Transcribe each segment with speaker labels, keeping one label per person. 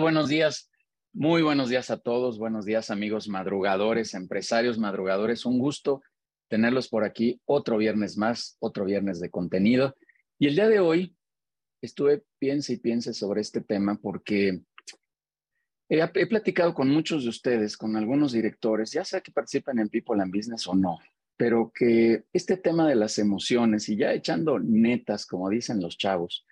Speaker 1: Buenos días. Muy buenos días a todos. Buenos días, amigos madrugadores, empresarios madrugadores. Un gusto tenerlos por aquí otro viernes más, otro viernes de contenido. Y el día de hoy estuve piense y piense sobre este tema porque he, he, platicado con muchos de ustedes, con algunos directores, ya sea que participan en People and Business o no, pero que este tema de las emociones y ya echando netas, como dicen los chavos,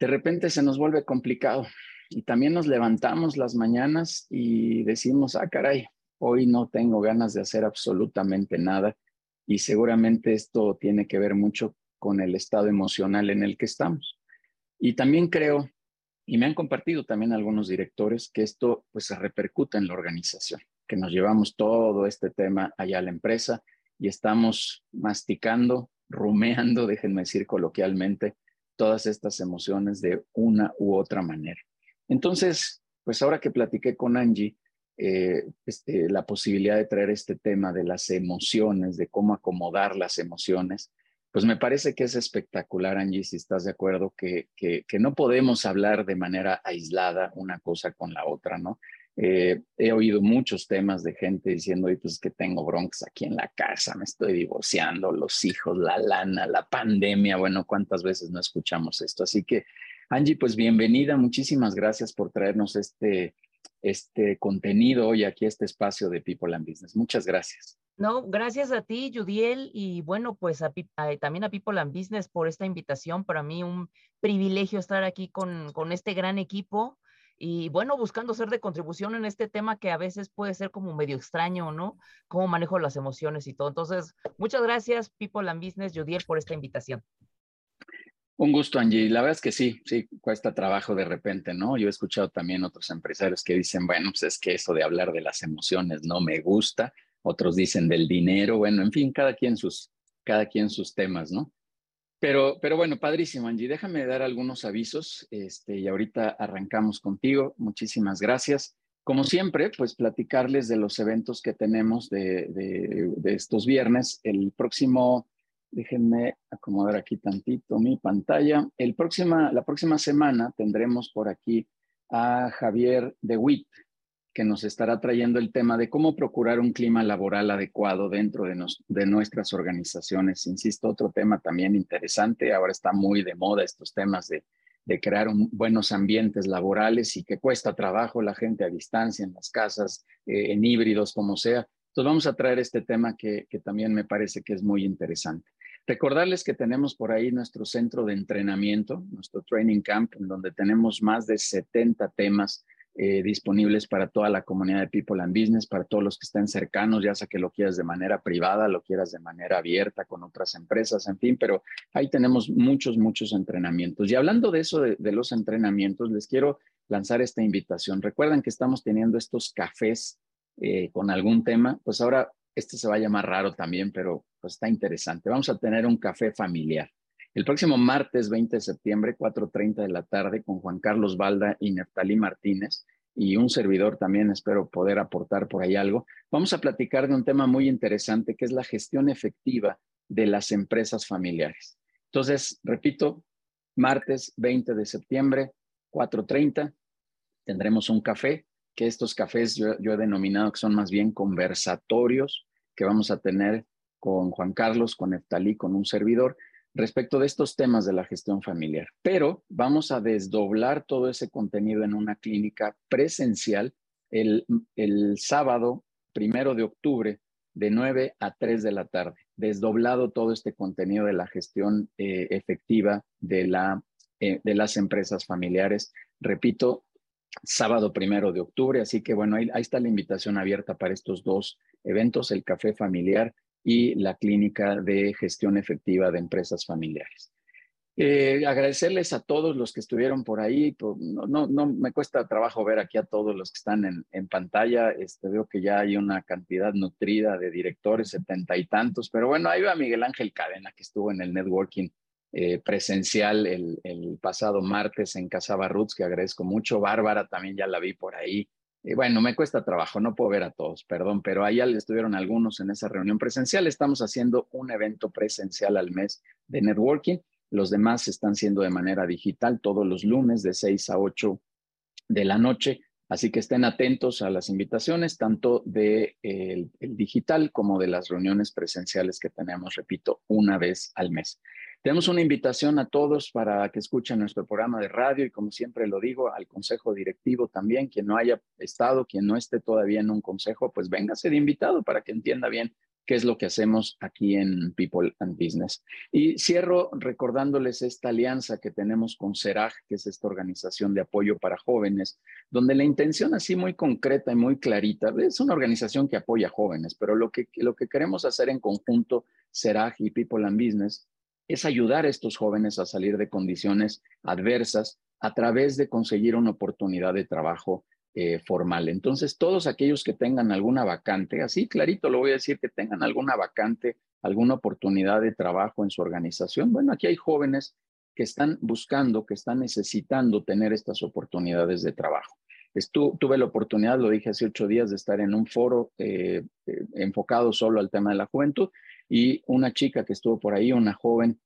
Speaker 1: de repente se nos vuelve complicado y también nos levantamos las mañanas y decimos, ah, caray, hoy no tengo ganas de hacer absolutamente nada y seguramente esto tiene que ver mucho con el estado emocional en el que estamos. Y también creo, y me han compartido también algunos directores, que esto pues se repercuta en la organización, que nos llevamos todo este tema allá a la empresa y estamos masticando, rumeando, déjenme decir coloquialmente, todas estas emociones de una u otra manera. Entonces, pues ahora que platiqué con Angie, eh, este, la posibilidad de traer este tema de las emociones, de cómo acomodar las emociones, pues me parece que es espectacular, Angie, si estás de acuerdo, que, que, no podemos hablar de manera aislada una cosa con la otra, ¿no? Eh, he oído muchos temas de gente diciendo, pues que tengo broncas aquí en la casa, me estoy divorciando, los hijos, la lana, la pandemia, bueno, ¿cuántas veces no escuchamos esto? Así que Angie, pues bienvenida, muchísimas gracias por traernos este, este contenido hoy aquí a este espacio de People and Business. Muchas gracias.
Speaker 2: No, gracias a ti, Judiel, y bueno, pues también a People and Business por esta invitación. Para mí un privilegio estar aquí con, con este gran equipo y bueno, buscando ser de contribución en este tema que a veces puede ser como medio extraño, ¿no? Cómo manejo las emociones y todo. Entonces, muchas gracias, People and Business, Judiel, por esta invitación.
Speaker 1: Un gusto, Angie. La verdad es que sí, sí, cuesta trabajo de repente, ¿no? Yo he escuchado también otros empresarios que dicen, bueno, pues es que eso de hablar de las emociones no me gusta. Otros dicen del dinero, bueno, en fin, cada quien sus, cada quien sus temas, ¿no? Pero, pero bueno, padrísimo, Angie. Déjame dar algunos avisos este, y ahorita arrancamos contigo. Muchísimas gracias. Como siempre, pues platicarles de los eventos que tenemos de, de, de estos viernes. El próximo Déjenme acomodar aquí tantito mi pantalla. El próxima, la próxima semana tendremos por aquí a Javier de Witt, que nos estará trayendo el tema de cómo procurar un clima laboral adecuado dentro de, de nuestras organizaciones. Insisto, otro tema también interesante. Ahora está muy de moda estos temas de, de crear buenos ambientes laborales y que cuesta trabajo la gente a distancia, en las casas, eh, en híbridos, como sea. Entonces vamos a traer este tema que, que también me parece que es muy interesante. Recordarles que tenemos por ahí nuestro centro de entrenamiento, nuestro training camp, en donde tenemos más de 70 temas eh, disponibles para toda la comunidad de People and Business, para todos los que estén cercanos, ya sea que lo quieras de manera privada, lo quieras de manera abierta con otras empresas, en fin, pero ahí tenemos muchos, muchos entrenamientos. Y hablando de eso, de, los entrenamientos, les quiero lanzar esta invitación. Recuerden que estamos teniendo estos cafés eh, con algún tema, pues ahora este se va a llamar raro también, pero pues está interesante. Vamos a tener un café familiar. El próximo martes 20 de septiembre, 4.30 de la tarde, con Juan Carlos Balda y Neftalí Martínez y un servidor también, espero poder aportar por ahí algo. Vamos a platicar de un tema muy interesante que es la gestión efectiva de las empresas familiares. Entonces, repito, martes 20 de septiembre, 4.30, tendremos un café, que estos cafés yo, yo he denominado que son más bien conversatorios que vamos a tener con Juan Carlos, con Eftalí, con un servidor, respecto de estos temas de la gestión familiar. Pero vamos a desdoblar todo ese contenido en una clínica presencial el, el sábado primero de octubre de 9 a 3 de la tarde. Desdoblado todo este contenido de la gestión eh, efectiva de, la, eh, de las empresas familiares. Repito, sábado primero de octubre. Así que bueno, ahí, está la invitación abierta para estos dos eventos, el café familiar y la clínica de gestión efectiva de empresas familiares. Eh, agradecerles a todos los que estuvieron por ahí. no, me cuesta trabajo ver aquí a todos los que están en, en pantalla. Este, veo que ya hay una cantidad nutrida de directores, setenta y tantos, pero bueno, ahí va Miguel Ángel Cadena, que estuvo en el networking eh, presencial el, pasado martes en Casa Barrutz, que agradezco mucho. Bárbara también ya la vi por ahí. Eh, bueno, me cuesta trabajo, no puedo ver a todos, perdón, pero ahí estuvieron algunos en esa reunión presencial. Estamos haciendo un evento presencial al mes de networking. Los demás están siendo de manera digital todos los lunes de 6 a 8 de la noche. Así que estén atentos a las invitaciones, tanto de el, digital como de las reuniones presenciales que tenemos, repito, una vez al mes. Tenemos una invitación a todos para que escuchen nuestro programa de radio y como siempre lo digo, al consejo directivo también, quien no haya estado, quien no esté todavía en un consejo, pues véngase de invitado para que entienda bien qué es lo que hacemos aquí en People and Business. Y cierro recordándoles esta alianza que tenemos con CERAG, que es esta organización de apoyo para jóvenes, donde la intención así muy concreta y muy clarita, es una organización que apoya a jóvenes, pero lo que, lo que queremos hacer en conjunto, CERAG y People and Business, es ayudar a estos jóvenes a salir de condiciones adversas a través de conseguir una oportunidad de trabajo eh, formal. Entonces, todos aquellos que tengan alguna vacante, así clarito lo voy a decir, que tengan alguna vacante, alguna oportunidad de trabajo en su organización, bueno, aquí hay jóvenes que están buscando, que están necesitando tener estas oportunidades de trabajo. Tuve la oportunidad, lo dije hace ocho días, de estar en un foro eh, eh, enfocado solo al tema de la juventud y una chica que estuvo por ahí, una joven,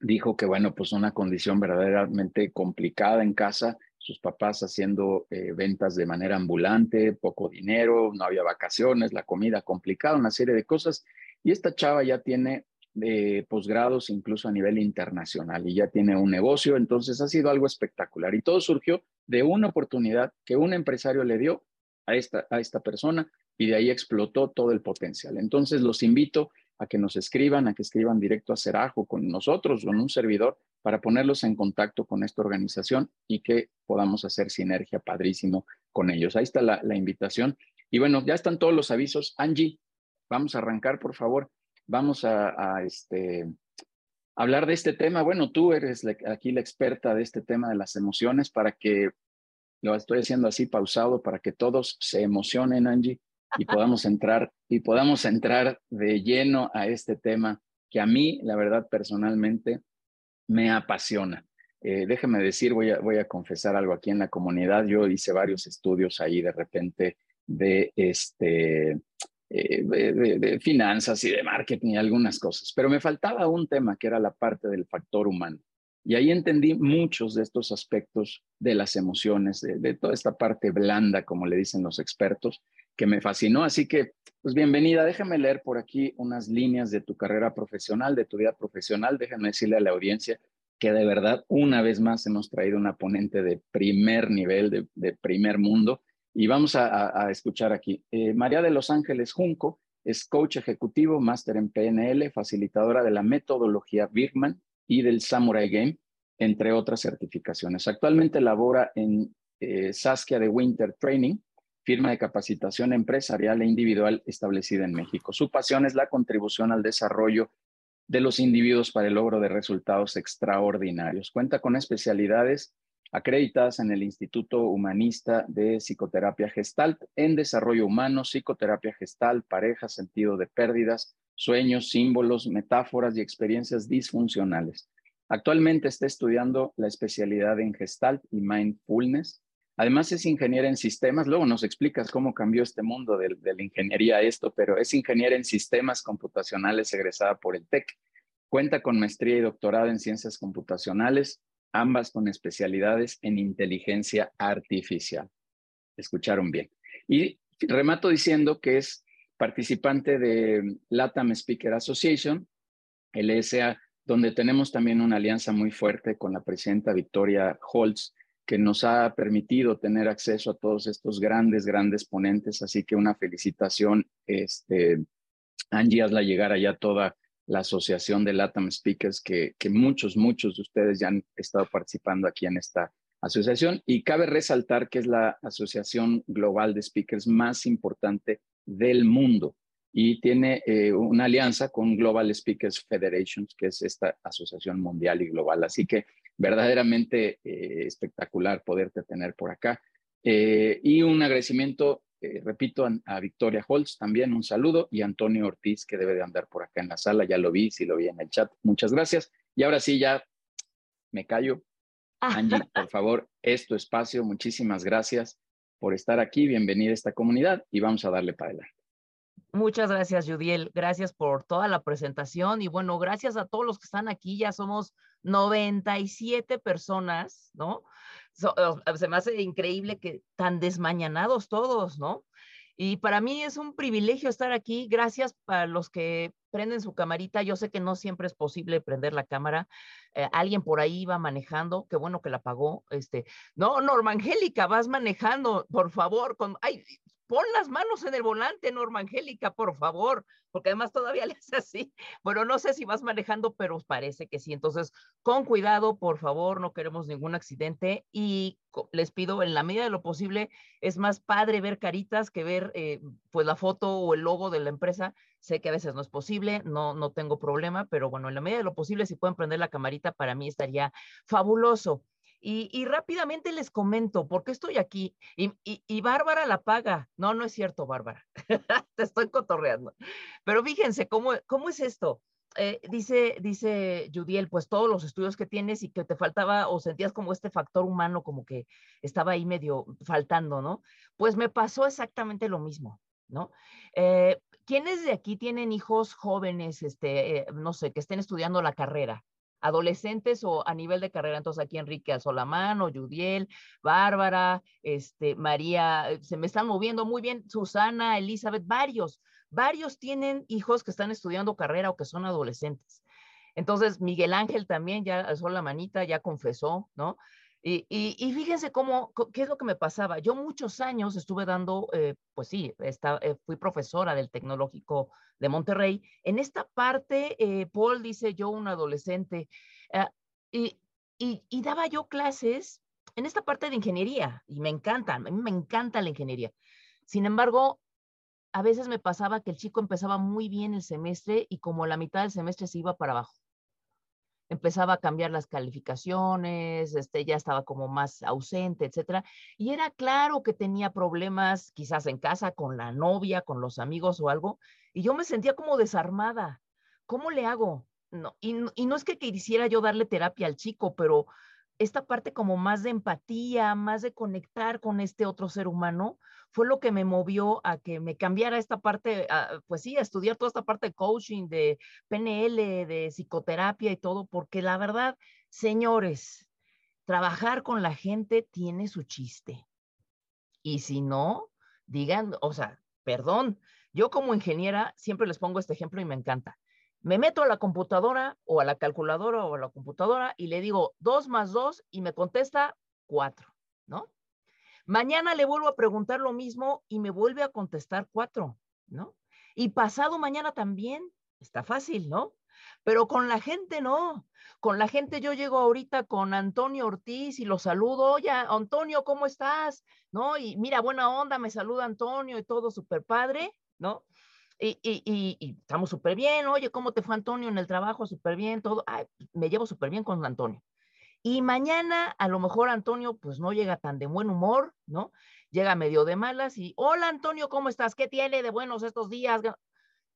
Speaker 1: dijo que, bueno, pues una condición verdaderamente complicada en casa, sus papás haciendo eh, ventas de manera ambulante, poco dinero, no había vacaciones, la comida complicada, una serie de cosas. Y esta chava ya tiene eh, posgrados incluso a nivel internacional y ya tiene un negocio, entonces ha sido algo espectacular. Y todo surgió de una oportunidad que un empresario le dio a esta, a esta persona y de ahí explotó todo el potencial. Entonces los invito a que nos escriban, a que escriban directo a Cerajo con nosotros, con un servidor, para ponerlos en contacto con esta organización y que podamos hacer sinergia padrísimo con ellos. Ahí está la, invitación. Y bueno, ya están todos los avisos. Angie, vamos a arrancar, por favor. Vamos a, este, hablar de este tema. Bueno, tú eres aquí la experta de este tema de las emociones para que lo estoy haciendo así pausado para que todos se emocionen, Angie y podamos entrar y podamos entrar de lleno a este tema que a mí, la verdad, personalmente me apasiona. Eh, déjeme decir, voy a, voy a confesar algo aquí en la comunidad. Yo hice varios estudios ahí de repente de, este, eh, de, finanzas y de marketing y algunas cosas, pero me faltaba un tema que era la parte del factor humano. Y ahí entendí muchos de estos aspectos de las emociones, de, de toda esta parte blanda, como le dicen los expertos, que me fascinó. Así que, pues bienvenida. Déjame leer por aquí unas líneas de tu carrera profesional, de tu vida profesional. Déjame decirle a la audiencia que de verdad, una vez más, hemos traído una ponente de primer nivel, de, primer mundo. Y vamos a, escuchar aquí. Eh, María de Los Ángeles Junco es coach ejecutivo, máster en PNL, facilitadora de la metodología Birman y del Samurai Game, entre otras certificaciones. Actualmente labora en eh, Saskia de Winter Training, firma de capacitación empresarial e individual establecida en México. Su pasión es la contribución al desarrollo de los individuos para el logro de resultados extraordinarios. Cuenta con especialidades acreditadas en el Instituto Humanista de Psicoterapia Gestalt en desarrollo humano, psicoterapia gestal, pareja, sentido de pérdidas, sueños, símbolos, metáforas y experiencias disfuncionales. Actualmente está estudiando la especialidad en Gestalt y Mindfulness Además es ingeniera en sistemas, luego nos explicas cómo cambió este mundo de, la ingeniería a esto, pero es ingeniera en sistemas computacionales egresada por el TEC. Cuenta con maestría y doctorado en ciencias computacionales, ambas con especialidades en inteligencia artificial. Escucharon bien. Y remato diciendo que es participante de LATAM Speaker Association, LSA, donde tenemos también una alianza muy fuerte con la presidenta Victoria Holtz, que nos ha permitido tener acceso a todos estos grandes, grandes ponentes. Así que una felicitación, este, Angie, hazla llegar allá toda la asociación de LATAM Speakers, que, muchos, muchos de ustedes ya han estado participando aquí en esta asociación. Y cabe resaltar que es la asociación global de speakers más importante del mundo y tiene eh, una alianza con Global Speakers Federations, que es esta asociación mundial y global. Así que verdaderamente eh, espectacular poderte tener por acá. Eh, y un agradecimiento, repito, a, Victoria Holtz también un saludo y Antonio Ortiz, que debe de andar por acá en la sala. Ya lo vi, sí lo vi en el chat. Muchas gracias. Y ahora sí, ya me callo. Angie, por favor, es tu espacio. Muchísimas gracias por estar aquí. Bienvenida a esta comunidad y vamos a darle para adelante.
Speaker 2: Muchas gracias, Judiel. Gracias por toda la presentación y bueno, gracias a todos los que están aquí. Ya somos 97 personas, ¿no? se me hace increíble que tan desmañanados todos, ¿no? Y para mí es un privilegio estar aquí. Gracias a los que prenden su camarita. Yo sé que no siempre es posible prender la cámara. Eh, alguien por ahí va manejando. Qué bueno que la pagó. Este, no, Norma Angélica, vas manejando, por favor. Con, ay, pon las manos en el volante, Norma Angélica, por favor, porque además todavía le hace así. Bueno, no sé si vas manejando, pero parece que sí. Entonces, con cuidado, por favor, no queremos ningún accidente y les pido en la medida de lo posible, es más padre ver caritas que ver eh, pues la foto o el logo de la empresa. Sé que a veces no es posible, no, no tengo problema, pero bueno, en la medida de lo posible, si pueden prender la camarita, para mí estaría fabuloso. Y, rápidamente les comento, ¿por qué estoy aquí? Y, Bárbara la paga. No, no es cierto, Bárbara. Te estoy cotorreando. Pero fíjense, ¿cómo, cómo es esto? Eh, dice, dice Judiel, pues todos los estudios que tienes y que te faltaba o sentías como este factor humano como que estaba ahí medio faltando, ¿no? Pues me pasó exactamente lo mismo, ¿no? Eh, ¿Quiénes de aquí tienen hijos jóvenes, este, eh, no sé, que estén estudiando la carrera? Adolescentes o a nivel de carrera. Entonces aquí Enrique Alzolamano, Judiel, Bárbara, este, María, eh, se me están moviendo muy bien, Susana, Elizabeth, varios, varios tienen hijos que están estudiando carrera o que son adolescentes. Entonces Miguel Ángel también ya alzó la manita, ya confesó, ¿no? Y, y, fíjense cómo, qué es lo que me pasaba. Yo muchos años estuve dando, eh, pues sí, eh, fui profesora del Tecnológico de Monterrey. En esta parte, eh, Paul dice yo, un adolescente, ah, y, y, daba yo clases en esta parte de ingeniería, y me encanta, a mí me encanta la ingeniería. Sin embargo, a veces me pasaba que el chico empezaba muy bien el semestre y como la mitad del semestre se iba para abajo empezaba a cambiar las calificaciones, este, ya estaba como más ausente, etcétera. Y era claro que tenía problemas quizás en casa con la novia, con los amigos o algo, y yo me sentía como desarmada. ¿Cómo le hago? No, y, y no es que quisiera yo darle terapia al chico, pero esta parte como más de empatía, más de conectar con este otro ser humano, fue lo que me movió a que me cambiara esta parte, pues sí, a estudiar toda esta parte de coaching, de PNL, de psicoterapia y todo, porque la verdad, señores, trabajar con la gente tiene su chiste. Y si no, digan, o sea, perdón, yo como ingeniera siempre les pongo este ejemplo y me encanta. Me meto a la computadora o a la calculadora o a la computadora y le digo dos más dos y me contesta cuatro, ¿no? Mañana le vuelvo a preguntar lo mismo y me vuelve a contestar cuatro, ¿no? Y pasado mañana también, está fácil, ¿no? Pero con la gente no. Con la gente yo llego ahorita con Antonio Ortiz y lo saludo. Oye, Antonio, ¿cómo estás? ¿No? Y mira, buena onda, me saluda Antonio y todo súper padre, ¿no? Y, y, estamos súper bien. Oye, ¿cómo te fue Antonio en el trabajo? Súper bien, todo. Ay, me llevo súper bien con Antonio. Y mañana a lo mejor Antonio pues no llega tan de buen humor, ¿no? Llega medio de malas y, hola Antonio, ¿cómo estás? ¿Qué tiene de buenos estos días?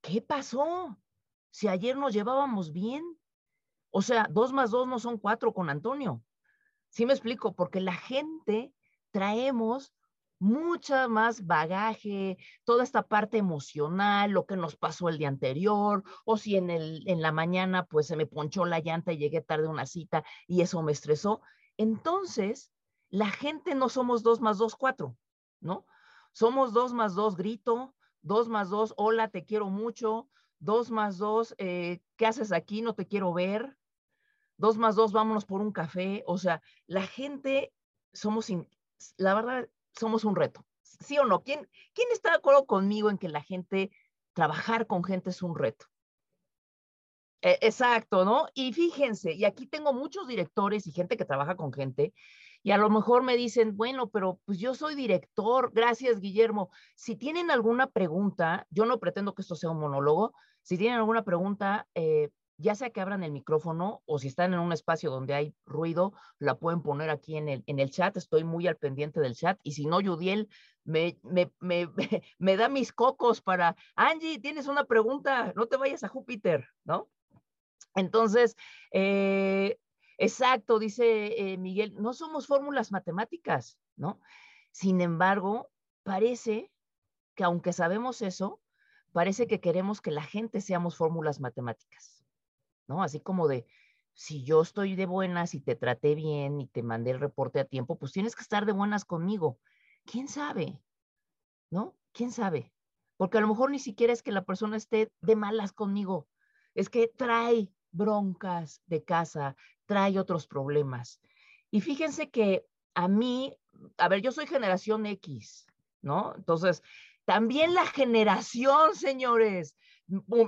Speaker 2: ¿Qué pasó? Si ayer nos llevábamos bien. O sea, dos más dos no son cuatro con Antonio. Sí me explico, porque la gente traemos mucha más bagaje, toda esta parte emocional, lo que nos pasó el día anterior, o si en, el, en la mañana pues se me ponchó la llanta y llegué tarde a una cita y eso me estresó. Entonces, la gente no somos dos más dos, cuatro, ¿no? Somos dos más dos, grito, dos más dos, hola, te quiero mucho, dos más dos, eh, ¿qué haces aquí? No te quiero ver. Dos más dos, vámonos por un café. O sea, la gente somos, la verdad, somos un reto. ¿Sí o no? ¿Quién, ¿Quién está de acuerdo conmigo en que la gente, trabajar con gente es un reto? E, exacto, ¿no? Y fíjense, y aquí tengo muchos directores y gente que trabaja con gente, y a lo mejor me dicen, bueno, pero pues yo soy director, gracias Guillermo. Si tienen alguna pregunta, yo no pretendo que esto sea un monólogo, si tienen alguna pregunta, eh, ya sea que abran el micrófono o si están en un espacio donde hay ruido, la pueden poner aquí en el, en el chat. Estoy muy al pendiente del chat. Y si no, Yudiel me, me, me, me da mis cocos para, Angie, tienes una pregunta, no te vayas a Júpiter, ¿no? Entonces, eh, exacto, dice eh, Miguel, no somos fórmulas matemáticas, ¿no? Sin embargo, parece que aunque sabemos eso, parece que queremos que la gente seamos fórmulas matemáticas. Así como de, si yo estoy de buenas y te traté bien y te mandé el reporte a tiempo, pues tienes que estar de buenas conmigo. ¿Quién sabe? ¿No? ¿Quién sabe? Porque a lo mejor ni siquiera es que la persona esté de malas conmigo, es que trae broncas de casa, trae otros problemas. Y fíjense que a mí, a ver, yo soy generación X, ¿no? Entonces, también la generación, señores,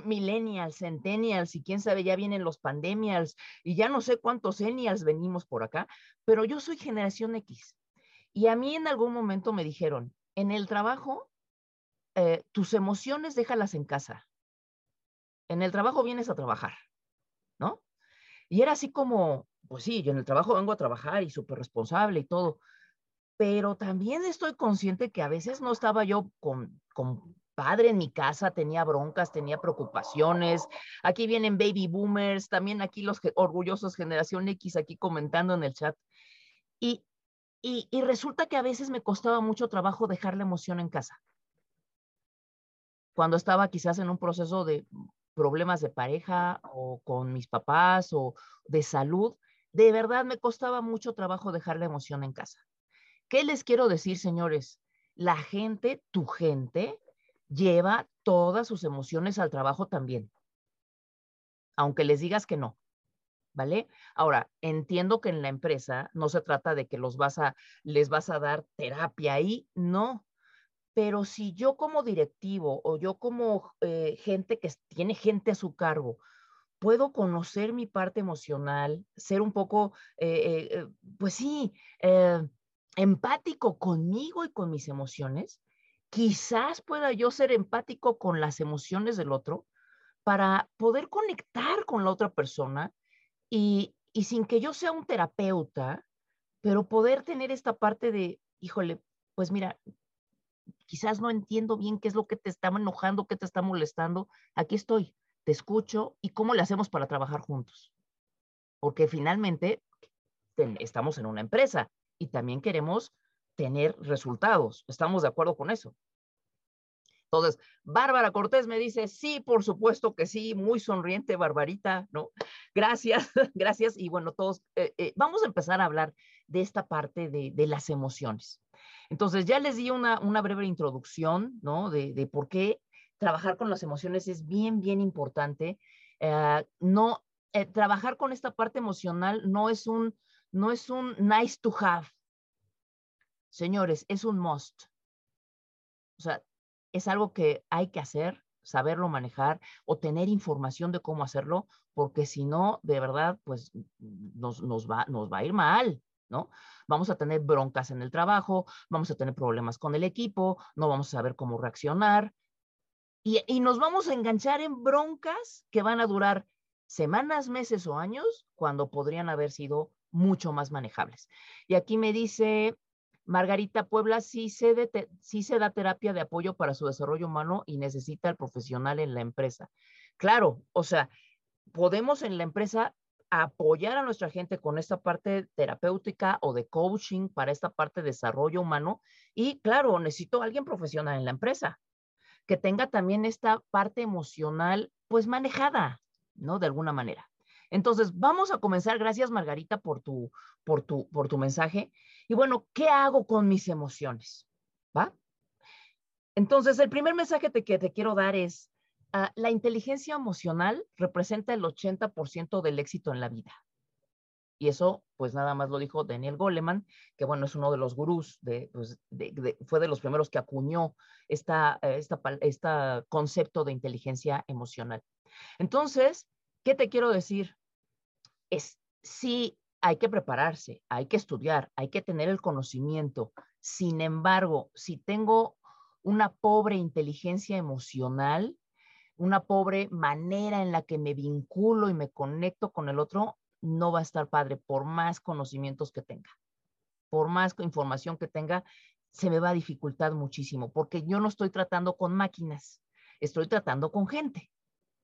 Speaker 2: millennials, centennials y quién sabe, ya vienen los pandemials y ya no sé cuántos ennials venimos por acá, pero yo soy generación X. Y a mí en algún momento me dijeron, en el trabajo, eh, tus emociones déjalas en casa. En el trabajo vienes a trabajar, ¿no? Y era así como, pues sí, yo en el trabajo vengo a trabajar y súper responsable y todo, pero también estoy consciente que a veces no estaba yo con, con padre en mi casa, tenía broncas, tenía preocupaciones. Aquí vienen baby boomers, también aquí los orgullosos generación X aquí comentando en el chat. Y, y, y resulta que a veces me costaba mucho trabajo dejar la emoción en casa. Cuando estaba quizás en un proceso de problemas de pareja o con mis papás o de salud, de verdad me costaba mucho trabajo dejar la emoción en casa. ¿Qué les quiero decir, señores? La gente, tu gente, lleva todas sus emociones al trabajo también, aunque les digas que no. ¿Vale? Ahora, entiendo que en la empresa no se trata de que los vas a, les vas a dar terapia ahí, no. Pero si yo como directivo o yo como eh, gente que tiene gente a su cargo, puedo conocer mi parte emocional, ser un poco, eh, eh, pues sí, empático conmigo y con mis emociones, quizás pueda yo ser empático con las emociones del otro para poder conectar con la otra persona y, sin que yo sea un terapeuta, pero poder tener esta parte de, híjole, pues mira, quizás no entiendo bien qué es lo que te está enojando, qué te está molestando, aquí estoy, te escucho y cómo le hacemos para trabajar juntos. Porque finalmente estamos en una empresa y también queremos tener resultados. ¿Estamos de acuerdo con eso? Entonces, Bárbara Cortés me dice, sí, por supuesto que sí, muy sonriente, Barbarita, ¿no? Gracias, gracias. Y bueno, todos, eh, eh, vamos a empezar a hablar de esta parte de, las emociones. Entonces, ya les di una, una breve introducción, ¿no? De, por qué trabajar con las emociones es bien, bien importante. Eh, no, trabajar con esta parte emocional no es un, no es un nice to have, Señores, es un must. O sea, es algo que hay que hacer, saberlo manejar o tener información de cómo hacerlo, porque si no, de verdad, pues nos, va, nos va a ir mal, ¿no? Vamos a tener broncas en el trabajo, vamos a tener problemas con el equipo, no vamos a saber cómo reaccionar y, y nos vamos a enganchar en broncas que van a durar semanas, meses o años, cuando podrían haber sido mucho más manejables. Y aquí me dice Margarita Puebla sí se, da terapia de apoyo para su desarrollo humano y necesita el profesional en la empresa. Claro, o sea, podemos en la empresa apoyar a nuestra gente con esta parte terapéutica o de coaching para esta parte de desarrollo humano. Y claro, necesito a alguien profesional en la empresa que tenga también esta parte emocional pues manejada, ¿no? De alguna manera. Entonces, vamos a comenzar. Gracias, Margarita, por tu, por tu, por tu mensaje. Y bueno, ¿qué hago con mis emociones? ¿Va? Entonces, el primer mensaje que te quiero dar es, ah, la inteligencia emocional representa el 80% del éxito en la vida. Y eso, pues nada más lo dijo Daniel Goleman, que bueno, es uno de los gurús, de, pues, fue de los primeros que acuñó esta, esta concepto de inteligencia emocional. Entonces, ¿qué te quiero decir? Es, si hay que prepararse, hay que estudiar, hay que tener el conocimiento. Sin embargo, si tengo una pobre inteligencia emocional, una pobre manera en la que me vinculo y me conecto con el otro, no va a estar padre por más conocimientos que tenga. Por más información que tenga, se me va a dificultar muchísimo porque yo no estoy tratando con máquinas, estoy tratando con gente,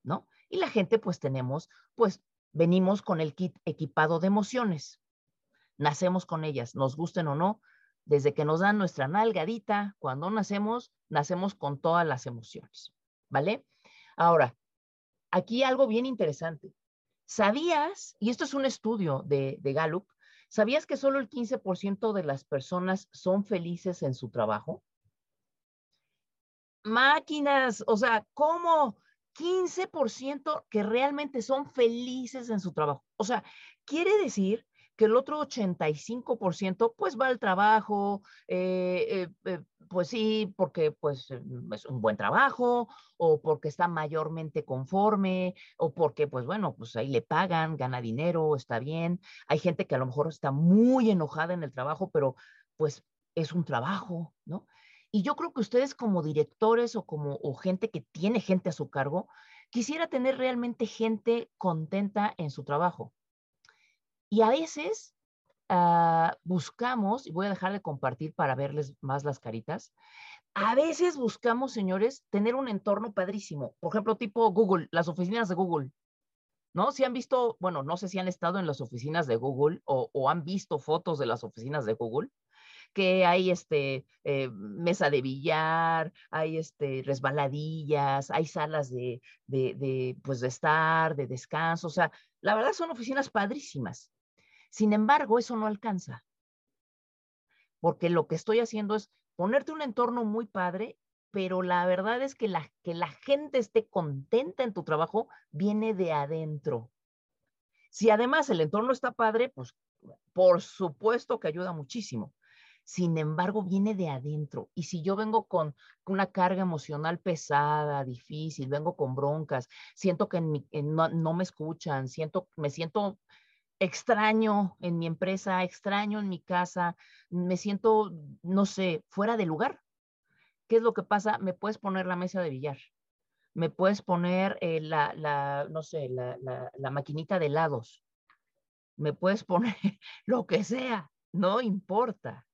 Speaker 2: ¿no? Y la gente pues tenemos pues venimos con el kit equipado de emociones. Nacemos con ellas, nos gusten o no, desde que nos dan nuestra nalgadita, cuando nacemos, nacemos con todas las emociones, ¿vale? Ahora, aquí algo bien interesante. ¿Sabías, y esto es un estudio de, de Gallup, ¿sabías que solo el 15% de las personas son felices en su trabajo? Máquinas, o sea, ¿cómo? 15% que realmente son felices en su trabajo. O sea, quiere decir que el otro 85% pues va al trabajo, eh, eh, eh, pues sí, porque pues es un buen trabajo o porque está mayormente conforme o porque pues bueno, pues ahí le pagan, gana dinero, está bien. Hay gente que a lo mejor está muy enojada en el trabajo, pero pues es un trabajo, ¿no? Y yo creo que ustedes como directores o como gente que tiene gente a su cargo, quisiera tener realmente gente contenta en su trabajo. Y a veces uh, buscamos, y voy a dejar de compartir para verles más las caritas, a veces buscamos, señores, tener un entorno padrísimo. Por ejemplo, tipo Google, las oficinas de Google. ¿No? Si han visto, bueno, no sé si han estado en las oficinas de Google o han visto fotos de las oficinas de Google, que hay este, eh, mesa de billar, hay este, resbaladillas, hay salas de, de, de, pues de estar, de descanso, o sea, la verdad son oficinas padrísimas. Sin embargo, eso no alcanza, porque lo que estoy haciendo es ponerte un entorno muy padre, pero la verdad es que la, que la gente esté contenta en tu trabajo viene de adentro. Si además el entorno está padre, pues por supuesto que ayuda muchísimo. Sin embargo, viene de adentro. Y si yo vengo con una carga emocional pesada, difícil, vengo con broncas, siento que no, no, me escuchan, siento, me siento extraño en mi empresa, extraño en mi casa, me siento, no sé, fuera de lugar. ¿Qué es lo que pasa? Me puedes poner la mesa de billar, me puedes poner eh, la, no sé, la, la, la maquinita de helados, me puedes poner lo que sea, no importa,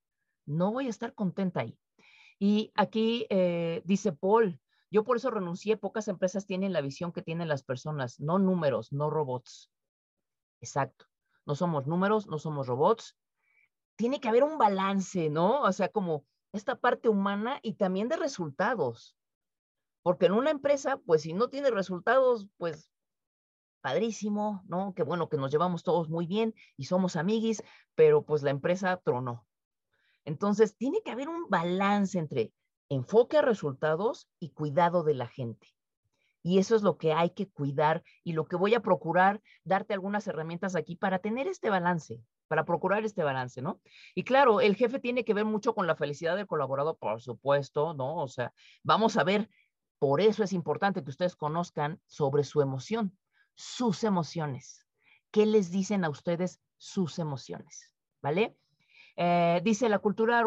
Speaker 2: no voy a estar contenta ahí. Y aquí eh, dice Paul, yo por eso renuncié, pocas empresas tienen la visión que tienen las personas, no números, no robots. Exacto no somos números, no somos robots. Tiene que haber un balance, ¿no? O sea, como esta parte humana y también de resultados. Porque en una empresa, pues si no tiene resultados, pues padrísimo, ¿no? Qué bueno que nos llevamos todos muy bien y somos amiguis, pero pues la empresa tronó. Entonces, tiene que haber un balance entre enfoque a resultados y cuidado de la gente. Y eso es lo que hay que cuidar y lo que voy a procurar, darte algunas herramientas aquí para tener este balance, para procurar este balance, ¿no? Y claro, el jefe tiene que ver mucho con la felicidad del colaborador, por supuesto, ¿no? O sea, vamos a ver, por eso es importante que ustedes conozcan sobre su emoción, sus emociones. ¿Qué les dicen a ustedes sus emociones? ¿Vale? Eh, dice, la cultura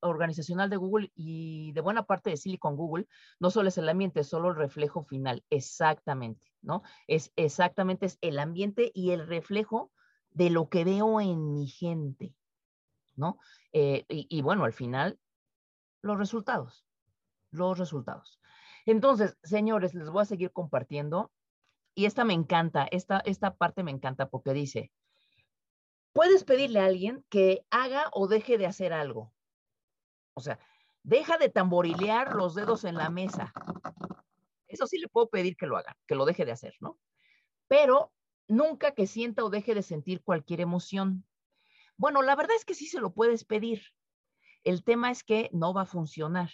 Speaker 2: organizacional de Google y de buena parte de Silicon Google no solo es el ambiente, es solo el reflejo final. Exactamente, ¿no? Es exactamente es el ambiente y el reflejo de lo que veo en mi gente, ¿no? Eh, y, y bueno, al final, los resultados, los resultados. Entonces, señores, les voy a seguir compartiendo. Y esta me encanta, esta, esta parte me encanta porque dice, puedes pedirle a alguien que haga o deje de hacer algo. O sea, deja de tamborilear los dedos en la mesa. Eso sí le puedo pedir que lo haga, que lo deje de hacer, ¿no? Pero nunca que sienta o deje de sentir cualquier emoción. Bueno, la verdad es que sí se lo puedes pedir. El tema es que no va a funcionar.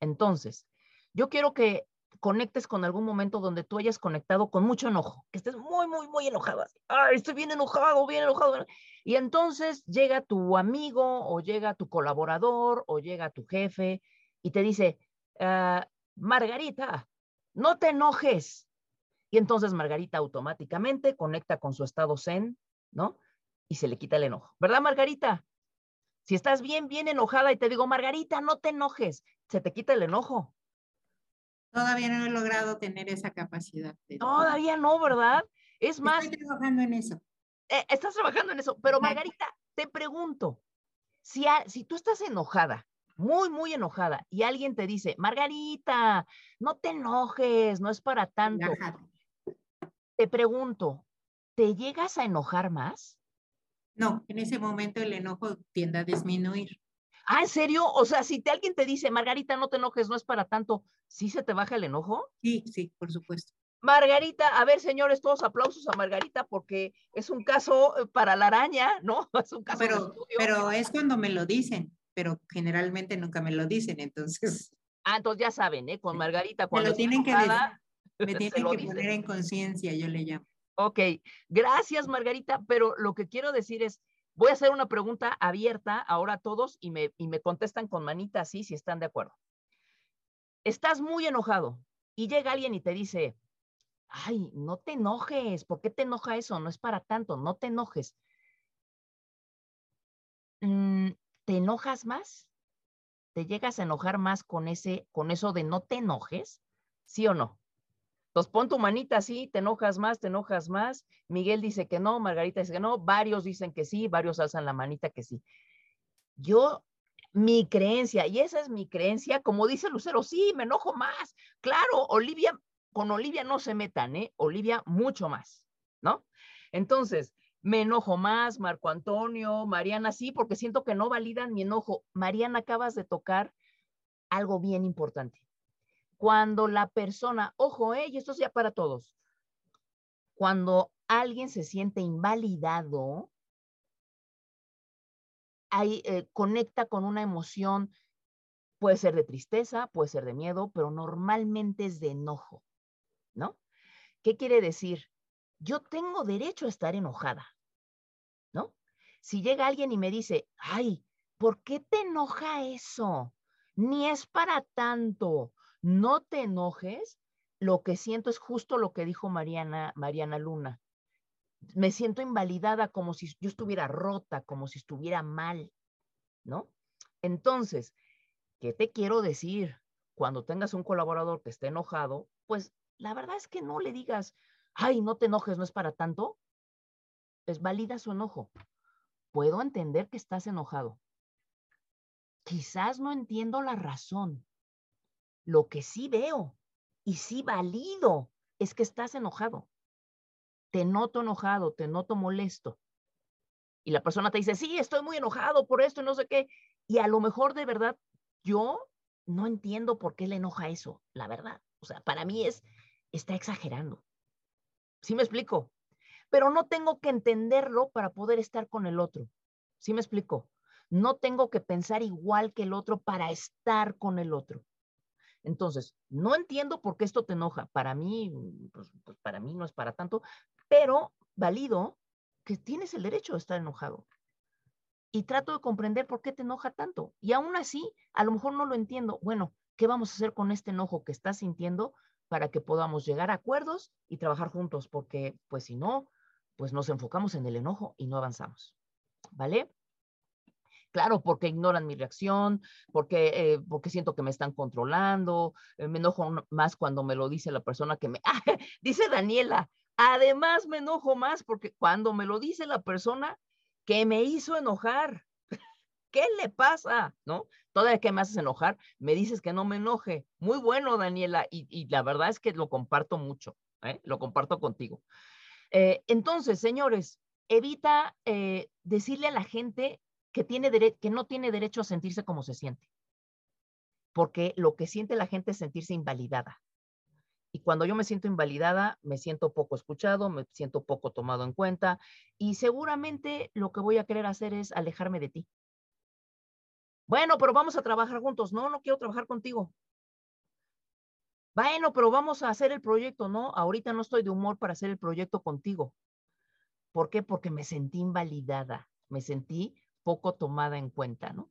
Speaker 2: Entonces, yo quiero que conectes con algún momento donde tú hayas conectado con mucho enojo, que estés muy, muy, muy enojado. Así, Ay, estoy bien enojado, bien enojado. Y entonces llega tu amigo o llega tu colaborador o llega tu jefe y te dice, ah, Margarita, no te enojes. Y entonces Margarita automáticamente conecta con su estado zen, ¿no? Y se le quita el enojo. ¿Verdad, Margarita? Si estás bien, bien enojada y te digo, Margarita, no te enojes, se te quita el enojo.
Speaker 3: Todavía no he logrado tener esa capacidad.
Speaker 2: Todavía no, ¿verdad? Es más.
Speaker 3: Estoy trabajando en eso.
Speaker 2: Eh, estás trabajando en eso. Pero Margarita, te pregunto, si, si tú estás enojada, muy, muy enojada, y alguien te dice, Margarita, no te enojes, no es para tanto. Te pregunto, ¿te llegas a enojar más?
Speaker 3: No, en ese momento el enojo tiende a disminuir.
Speaker 2: Ah, ¿en serio? O sea, si te, alguien te dice, Margarita, no te enojes, no es para tanto, ¿sí se te baja el enojo?
Speaker 3: Sí, sí, por supuesto.
Speaker 2: Margarita, a ver, señores, todos aplausos a Margarita porque es un caso eh, para la araña, ¿no? Es un caso
Speaker 3: pero, pero es cuando me lo dicen, pero generalmente nunca me lo dicen, entonces.
Speaker 2: Ah, entonces ya saben, ¿eh? Con Margarita, cuando
Speaker 3: me lo tienen que decir, me tienen que poner en conciencia, yo le llamo.
Speaker 2: Ok, gracias Margarita, pero lo que quiero decir es, voy a hacer una pregunta abierta ahora a todos y me, y me contestan con manita así si están de acuerdo. Estás muy enojado y llega alguien y te dice, ay, no te enojes, ¿por qué te enoja eso? No es para tanto, no te enojes. Mm, ¿Te enojas más? ¿Te llegas a enojar más con ese, con eso de no te enojes? ¿Sí o no? Entonces pon tu manita así, te enojas más, te enojas más. Miguel dice que no, Margarita dice que no, varios dicen que sí, varios alzan la manita que sí. Yo, mi creencia, y esa es mi creencia, como dice Lucero, sí, me enojo más. Claro, Olivia con Olivia no se metan, ¿eh? Olivia mucho más, ¿no? Entonces, me enojo más, Marco Antonio, Mariana, sí, porque siento que no validan mi enojo. Mariana, acabas de tocar algo bien importante. Cuando la persona, ojo, ¿eh? y esto es ya para todos, cuando alguien se siente invalidado, ahí, eh, conecta con una emoción, puede ser de tristeza, puede ser de miedo, pero normalmente es de enojo. ¿no? ¿Qué quiere decir? Yo tengo derecho a estar enojada, ¿no? Si llega alguien y me dice, ay, ¿por qué te enoja eso? Ni es para tanto, no te enojes. Lo que siento es justo lo que dijo Mariana, Mariana Luna. Me siento invalidada como si yo estuviera rota, como si estuviera mal, ¿no? Entonces, ¿qué te quiero decir? Cuando tengas un colaborador que esté enojado, pues la verdad es que no le digas, ay, no te enojes, no es para tanto. Es válida su enojo. Puedo entender que estás enojado. Quizás no entiendo la razón. Lo que sí veo y sí valido es que estás enojado. Te noto enojado, te noto molesto. Y la persona te dice, sí, estoy muy enojado por esto y no sé qué. Y a lo mejor de verdad yo no entiendo por qué le enoja eso, la verdad. O sea, para mí es, está exagerando. ¿Sí me explico? Pero no tengo que entenderlo para poder estar con el otro. ¿Sí me explico? No tengo que pensar igual que el otro para estar con el otro. Entonces, no entiendo por qué esto te enoja. Para mí, pues, pues para mí no es para tanto, pero valido que tienes el derecho de estar enojado. Y trato de comprender por qué te enoja tanto. Y aún así, a lo mejor no lo entiendo. Bueno, ¿qué vamos a hacer con este enojo que estás sintiendo? para que podamos llegar a acuerdos y trabajar juntos, porque pues si no, pues nos enfocamos en el enojo y no avanzamos. ¿Vale? Claro, porque ignoran mi reacción, porque, eh, porque siento que me están controlando, eh, me enojo más cuando me lo dice la persona que me... Ah, dice Daniela, además me enojo más porque cuando me lo dice la persona que me hizo enojar. ¿Qué le pasa? ¿No? Todavía que me haces enojar, me dices que no me enoje. Muy bueno, Daniela, y, la verdad es que lo comparto mucho, ¿eh? lo comparto contigo. Entonces, señores, evita decirle a la gente que, no tiene derecho a sentirse como se siente, porque lo que siente la gente es sentirse invalidada. Y cuando yo me siento invalidada, me siento poco escuchado, me siento poco tomado en cuenta y seguramente lo que voy a querer hacer es alejarme de ti. Bueno, pero vamos a trabajar juntos. No, no quiero trabajar contigo. Bueno, pero vamos a hacer el proyecto. No, ahorita no estoy de humor para hacer el proyecto contigo. ¿Por qué? Porque me sentí invalidada, me sentí poco tomada en cuenta, ¿no?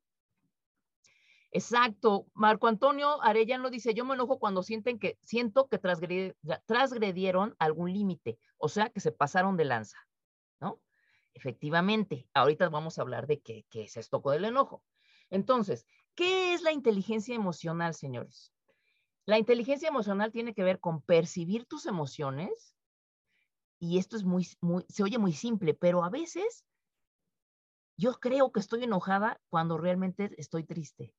Speaker 2: Exacto. Marco Antonio Arellano dice, yo me enojo cuando sienten que, siento que transgredieron algún límite, o sea, que se pasaron de lanza, ¿no? Efectivamente, ahorita vamos a hablar de qué, qué es esto con el enojo. Entonces, ¿qué es la inteligencia emocional, señores? La inteligencia emocional tiene que ver con percibir tus emociones y esto es muy, se oye muy simple, pero a veces yo creo que estoy enojada cuando realmente estoy triste.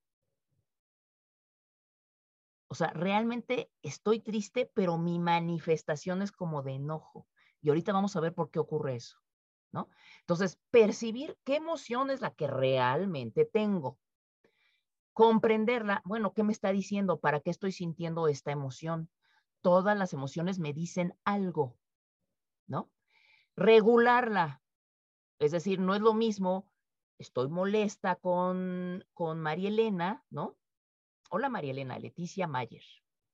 Speaker 2: O sea, realmente estoy triste, pero mi manifestación es como de enojo. Y ahorita vamos a ver por qué ocurre eso. ¿no? Entonces, percibir qué emoción es la que realmente tengo. Comprenderla, bueno, ¿qué me está diciendo? ¿Para qué estoy sintiendo esta emoción? todas las emociones me dicen algo, ¿no? Regularla. Es decir, no es lo mismo, estoy molesta con, con María Elena, ¿no? Hola María Elena, Leticia Mayer,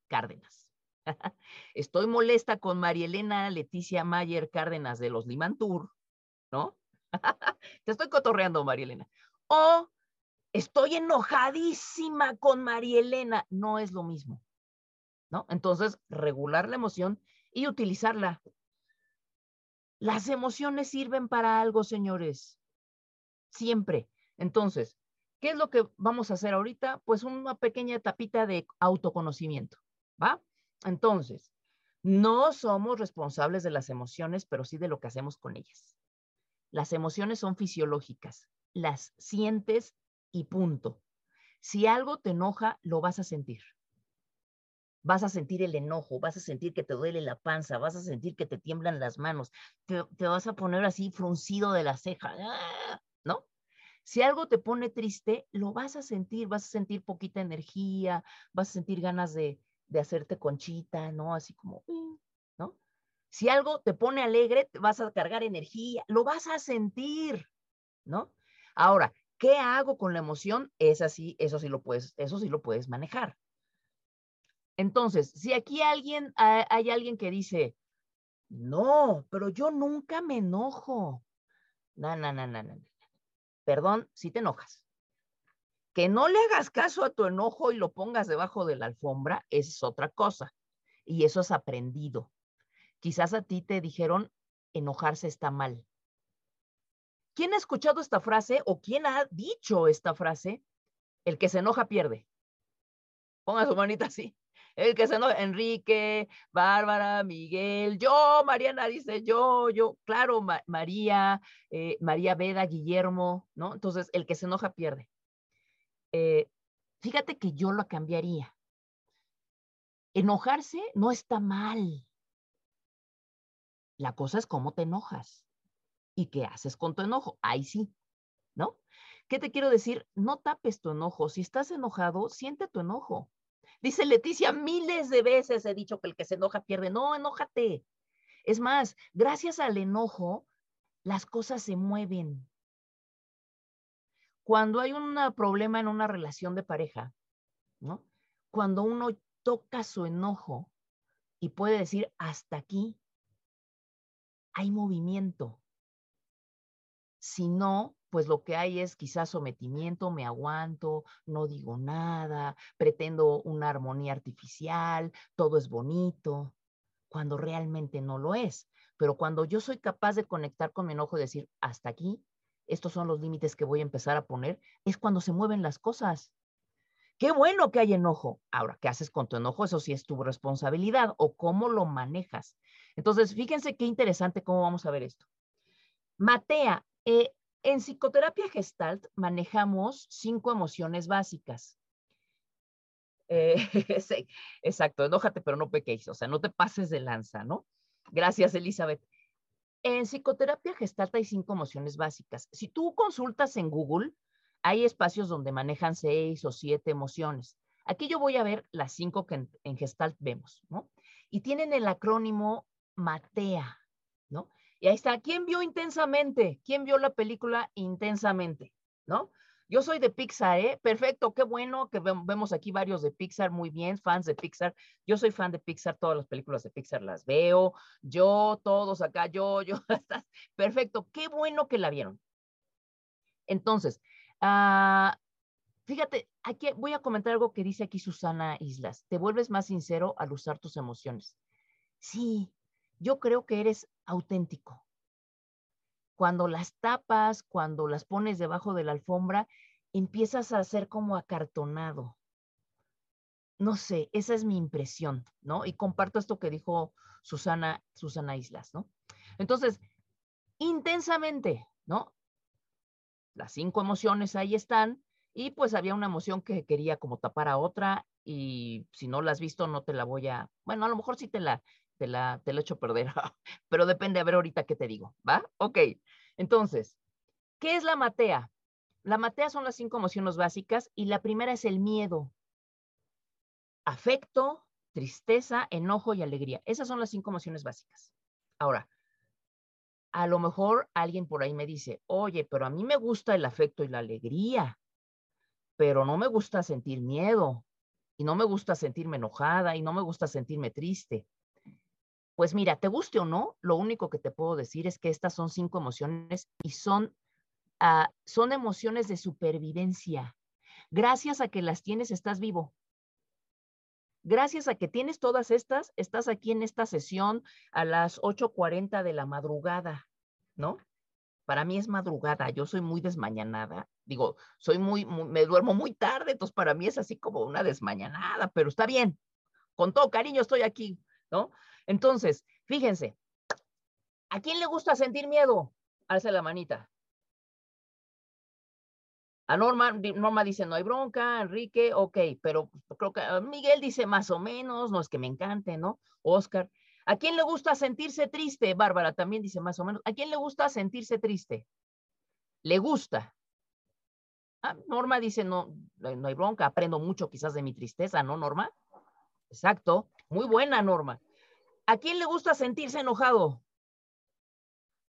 Speaker 2: Cárdenas. estoy molesta con María Elena, Leticia Mayer, Cárdenas de los Limantur, ¿no? Te estoy cotorreando, María Elena. O estoy enojadísima con María Elena, no es lo mismo, ¿no? Entonces, regular la emoción y utilizarla. Las emociones sirven para algo, señores. Siempre. Entonces, ¿qué es lo que vamos a hacer ahorita? Pues una pequeña etapita de autoconocimiento, ¿va? Entonces, no somos responsables de las emociones, pero sí de lo que hacemos con ellas. Las emociones son fisiológicas, las sientes y punto. Si algo te enoja, lo vas a sentir. Vas a sentir el enojo, vas a sentir que te duele la panza, vas a sentir que te tiemblan las manos, te, vas a poner así fruncido de la ceja, ¡ah! ¿no? Si algo te pone triste, lo vas a sentir, vas a sentir poquita energía, vas a sentir ganas de, de hacerte conchita, ¿no? Así como, ¿no? Si algo te pone alegre, te vas a cargar energía, lo vas a sentir, ¿no? Ahora, ¿qué hago con la emoción? Es así, eso sí lo puedes, eso sí lo puedes manejar. Entonces, si aquí alguien, hay alguien que dice, no, pero yo nunca me enojo. No, no, no, no, no. Perdón, si te enojas. Que no le hagas caso a tu enojo y lo pongas debajo de la alfombra, es otra cosa. Y eso es aprendido. Quizás a ti te dijeron, enojarse está mal. ¿Quién ha escuchado esta frase o quién ha dicho esta frase? El que se enoja pierde. Ponga su manita así. El que se enoja, Enrique, Bárbara, Miguel, yo, Mariana dice yo, yo, claro, María, eh, María Veda, Guillermo, ¿no? Entonces, el que se enoja pierde. Eh, fíjate que yo lo cambiaría. Enojarse no está mal. La cosa es cómo te enojas y qué haces con tu enojo. Ahí sí, ¿no? ¿Qué te quiero decir? No tapes tu enojo. Si estás enojado, siente tu enojo. Dice Leticia, miles de veces he dicho que el que se enoja pierde. No, enójate. Es más, gracias al enojo, las cosas se mueven. Cuando hay un problema en una relación de pareja, ¿no? Cuando uno toca su enojo y puede decir hasta aquí, hay movimiento. Si no, pues lo que hay es quizás sometimiento, me aguanto, no digo nada, pretendo una armonía artificial, todo es bonito, cuando realmente no lo es. Pero cuando yo soy capaz de conectar con mi enojo y decir, hasta aquí, estos son los límites que voy a empezar a poner, es cuando se mueven las cosas. Qué bueno que hay enojo. Ahora, ¿qué haces con tu enojo? Eso sí es tu responsabilidad o cómo lo manejas. Entonces, fíjense qué interesante cómo vamos a ver esto. Matea, eh, en psicoterapia gestalt manejamos cinco emociones básicas. Eh, exacto, enójate, pero no pequeis, o sea, no te pases de lanza, ¿no? Gracias, Elizabeth. En psicoterapia gestalt hay cinco emociones básicas. Si tú consultas en Google, hay espacios donde manejan seis o siete emociones. Aquí yo voy a ver las cinco que en, en Gestalt vemos, ¿no? Y tienen el acrónimo MATEA, ¿no? Y ahí está, ¿quién vio intensamente? ¿Quién vio la película intensamente? ¿No? Yo soy de Pixar, ¿eh? Perfecto, qué bueno que vemos aquí varios de Pixar, muy bien, fans de Pixar. Yo soy fan de Pixar, todas las películas de Pixar las veo. Yo, todos acá, yo, yo, perfecto, qué bueno que la vieron. Entonces, uh, fíjate, aquí voy a comentar algo que dice aquí Susana Islas. Te vuelves más sincero al usar tus emociones. Sí, yo creo que eres auténtico. Cuando las tapas, cuando las pones debajo de la alfombra, empiezas a ser como acartonado. No sé, esa es mi impresión, ¿no? Y comparto esto que dijo Susana, Susana Islas, ¿no? Entonces, intensamente, ¿no? Las cinco emociones ahí están y pues había una emoción que quería como tapar a otra y si no la has visto no te la voy a, bueno, a lo mejor sí te la, te la, te la echo perder, pero depende a ver ahorita qué te digo, ¿va? Ok, entonces, ¿qué es la matea? La matea son las cinco emociones básicas y la primera es el miedo. Afecto, tristeza, enojo y alegría. Esas son las cinco emociones básicas. Ahora, a lo mejor alguien por ahí me dice, oye, pero a mí me gusta el afecto y la alegría, pero no me gusta sentir miedo y no me gusta sentirme enojada y no me gusta sentirme triste. Pues mira, te guste o no, lo único que te puedo decir es que estas son cinco emociones y son, uh, son emociones de supervivencia. Gracias a que las tienes, estás vivo. Gracias a que tienes todas estas, estás aquí en esta sesión a las 8.40 de la madrugada, ¿no? Para mí es madrugada, yo soy muy desmañanada, digo, soy muy, me duermo muy tarde, entonces para mí es así como una desmañanada, pero está bien, con todo cariño estoy aquí, ¿no? Entonces, fíjense, ¿a quién le gusta sentir miedo? Alza la manita. A Norma, Norma dice, no hay bronca, Enrique, ok, pero creo que Miguel dice más o menos, no es que me encante, ¿no? Oscar. ¿A quién le gusta sentirse triste? Bárbara también dice más o menos. ¿A quién le gusta sentirse triste? Le gusta. Ah, Norma dice, no, no hay bronca, aprendo mucho quizás de mi tristeza, ¿no, Norma? Exacto, muy buena, Norma. ¿A quién le gusta sentirse enojado?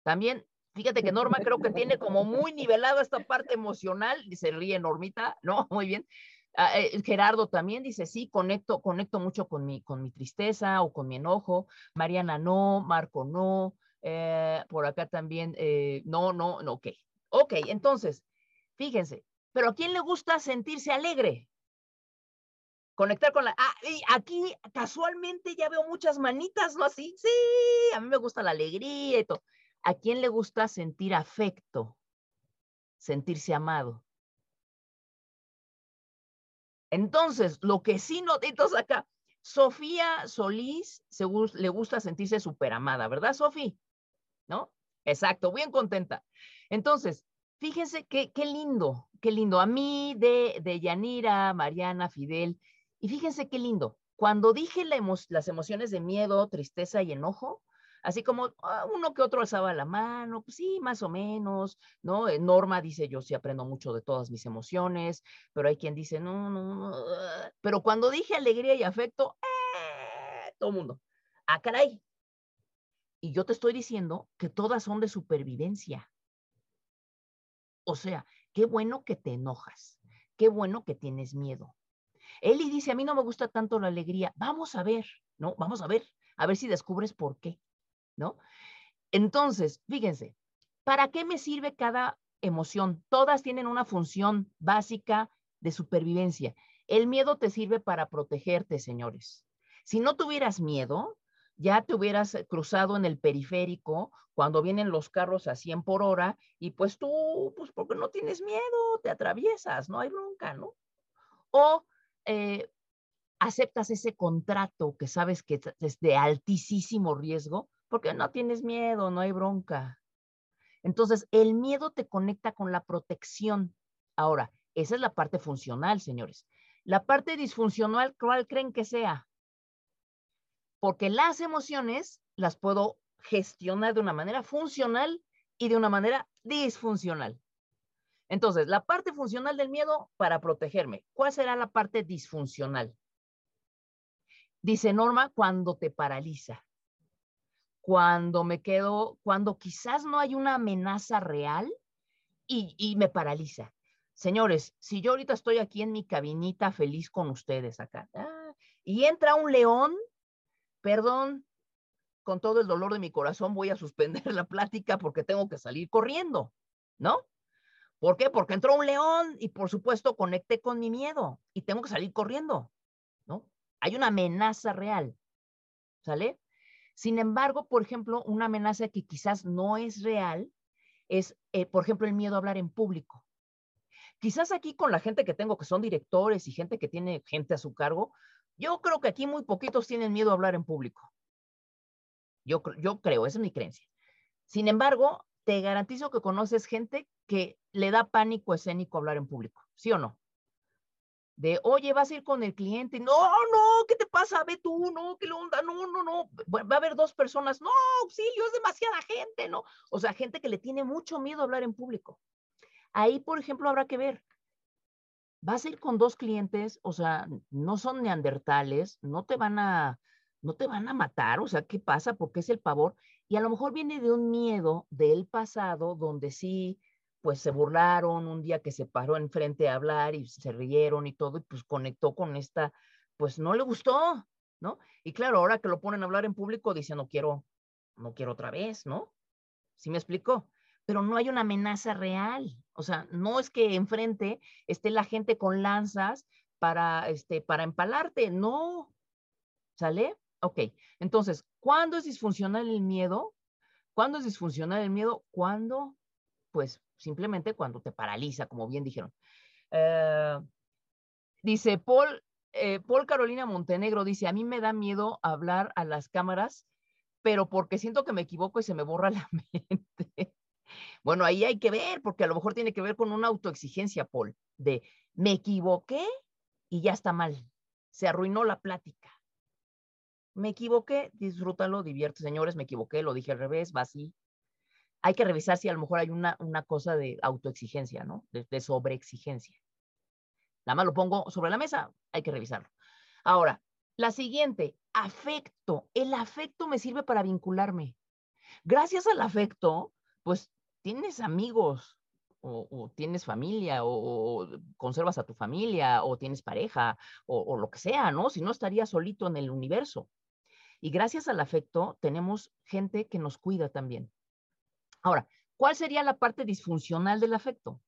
Speaker 2: También, fíjate que Norma creo que tiene como muy nivelada esta parte emocional, dice ríe Normita, ¿no? Muy bien. Ah, eh, Gerardo también dice, sí, conecto, conecto mucho con mi, con mi tristeza o con mi enojo. Mariana no, Marco no, eh, por acá también, eh, no, no, no, ok. Ok, entonces, fíjense, pero ¿a quién le gusta sentirse alegre? Conectar con la... Ah, y aquí casualmente ya veo muchas manitas, ¿no? Así, sí, a mí me gusta la alegría y todo. ¿A quién le gusta sentir afecto? Sentirse amado. Entonces, lo que sí notitos acá, Sofía Solís le gusta sentirse súper amada, ¿verdad, Sofía? ¿No? Exacto, bien contenta. Entonces, fíjense qué, qué lindo, qué lindo. A mí, de, de Yanira, Mariana, Fidel, y fíjense qué lindo. Cuando dije las emociones de miedo, tristeza y enojo, así como ah, uno que otro alzaba la mano, pues sí, más o menos, ¿no? Eh, Norma dice, yo sí aprendo mucho de todas mis emociones, pero hay quien dice, no, no, no. Ah". Pero cuando dije alegría y afecto, ¡eh! todo mundo, ah, caray. Y yo te estoy diciendo que todas son de supervivencia. O sea, qué bueno que te enojas, qué bueno que tienes miedo, Eli dice, a mí no me gusta tanto la alegría. Vamos a ver, ¿no? Vamos a ver, a ver si descubres por qué, ¿no? Entonces, fíjense, ¿para qué me sirve cada emoción? Todas tienen una función básica de supervivencia. El miedo te sirve para protegerte, señores. Si no tuvieras miedo, ya te hubieras cruzado en el periférico cuando vienen los carros a 100 por hora y pues tú, pues porque no tienes miedo, te atraviesas, no hay bronca, ¿no? O eh, aceptas ese contrato que sabes que es de altísimo riesgo, porque no tienes miedo, no hay bronca. Entonces, el miedo te conecta con la protección. Ahora, esa es la parte funcional, señores. La parte disfuncional, ¿cuál creen que sea? Porque las emociones las puedo gestionar de una manera funcional y de una manera disfuncional. Entonces, la parte funcional del miedo para protegerme. ¿Cuál será la parte disfuncional? Dice Norma, cuando te paraliza. Cuando me quedo, cuando quizás no hay una amenaza real y, me paraliza. Señores, si yo ahorita estoy aquí en mi cabinita feliz con ustedes acá ah, y entra un león, perdón, con todo el dolor de mi corazón voy a suspender la plática porque tengo que salir corriendo, ¿no? ¿Por qué? Porque entró un león y por supuesto conecté con mi miedo y tengo que salir corriendo, ¿no? Hay una amenaza real, ¿sale? Sin embargo, por ejemplo, una amenaza que quizás no es real es, eh, por ejemplo, el miedo a hablar en público. Quizás aquí con la gente que tengo que son directores y gente que tiene gente a su cargo, yo creo que aquí muy poquitos tienen miedo a hablar en público. Yo, yo creo, esa es mi creencia. Sin embargo, te garantizo que conoces gente que le da pánico escénico hablar en público, ¿sí o no? De, oye, vas a ir con el cliente, no, no, ¿qué te pasa? Ve tú, no, ¿qué onda? No, no, no, va a haber dos personas, no, auxilio, es demasiada gente, ¿no? O sea, gente que le tiene mucho miedo hablar en público. Ahí, por ejemplo, habrá que ver, vas a ir con dos clientes, o sea, no son neandertales, no te van a, no te van a matar, o sea, ¿qué pasa? Porque es el pavor. Y a lo mejor viene de un miedo del pasado donde sí, pues se burlaron un día que se paró enfrente a hablar y se rieron y todo, y pues conectó con esta, pues no le gustó, ¿no? Y claro, ahora que lo ponen a hablar en público, dice, no quiero, no quiero otra vez, ¿no? ¿Sí me explico? Pero no hay una amenaza real. O sea, no es que enfrente esté la gente con lanzas para, este, para empalarte, no. ¿Sale? Ok. Entonces, ¿cuándo es disfuncional el miedo? ¿Cuándo es disfuncional el miedo? Cuando, pues, simplemente cuando te paraliza, como bien dijeron. Eh, dice Paul, eh, Paul Carolina Montenegro, dice, a mí me da miedo hablar a las cámaras, pero porque siento que me equivoco y se me borra la mente. Bueno, ahí hay que ver, porque a lo mejor tiene que ver con una autoexigencia, Paul, de me equivoqué y ya está mal. Se arruinó la plática. Me equivoqué, disfrútalo, divierte, señores, me equivoqué, lo dije al revés, va así. Hay que revisar si a lo mejor hay una, una cosa de autoexigencia, ¿no? De, sobreexigencia. Nada más lo pongo sobre la mesa, hay que revisarlo. Ahora, la siguiente, afecto. El afecto me sirve para vincularme. Gracias al afecto, pues tienes amigos o, tienes familia o, conservas a tu familia o tienes pareja o, lo que sea, ¿no? Si no estarías solito en el universo. Y gracias al afecto tenemos gente que nos cuida también. Ahora, ¿cuál sería la parte disfuncional del afecto?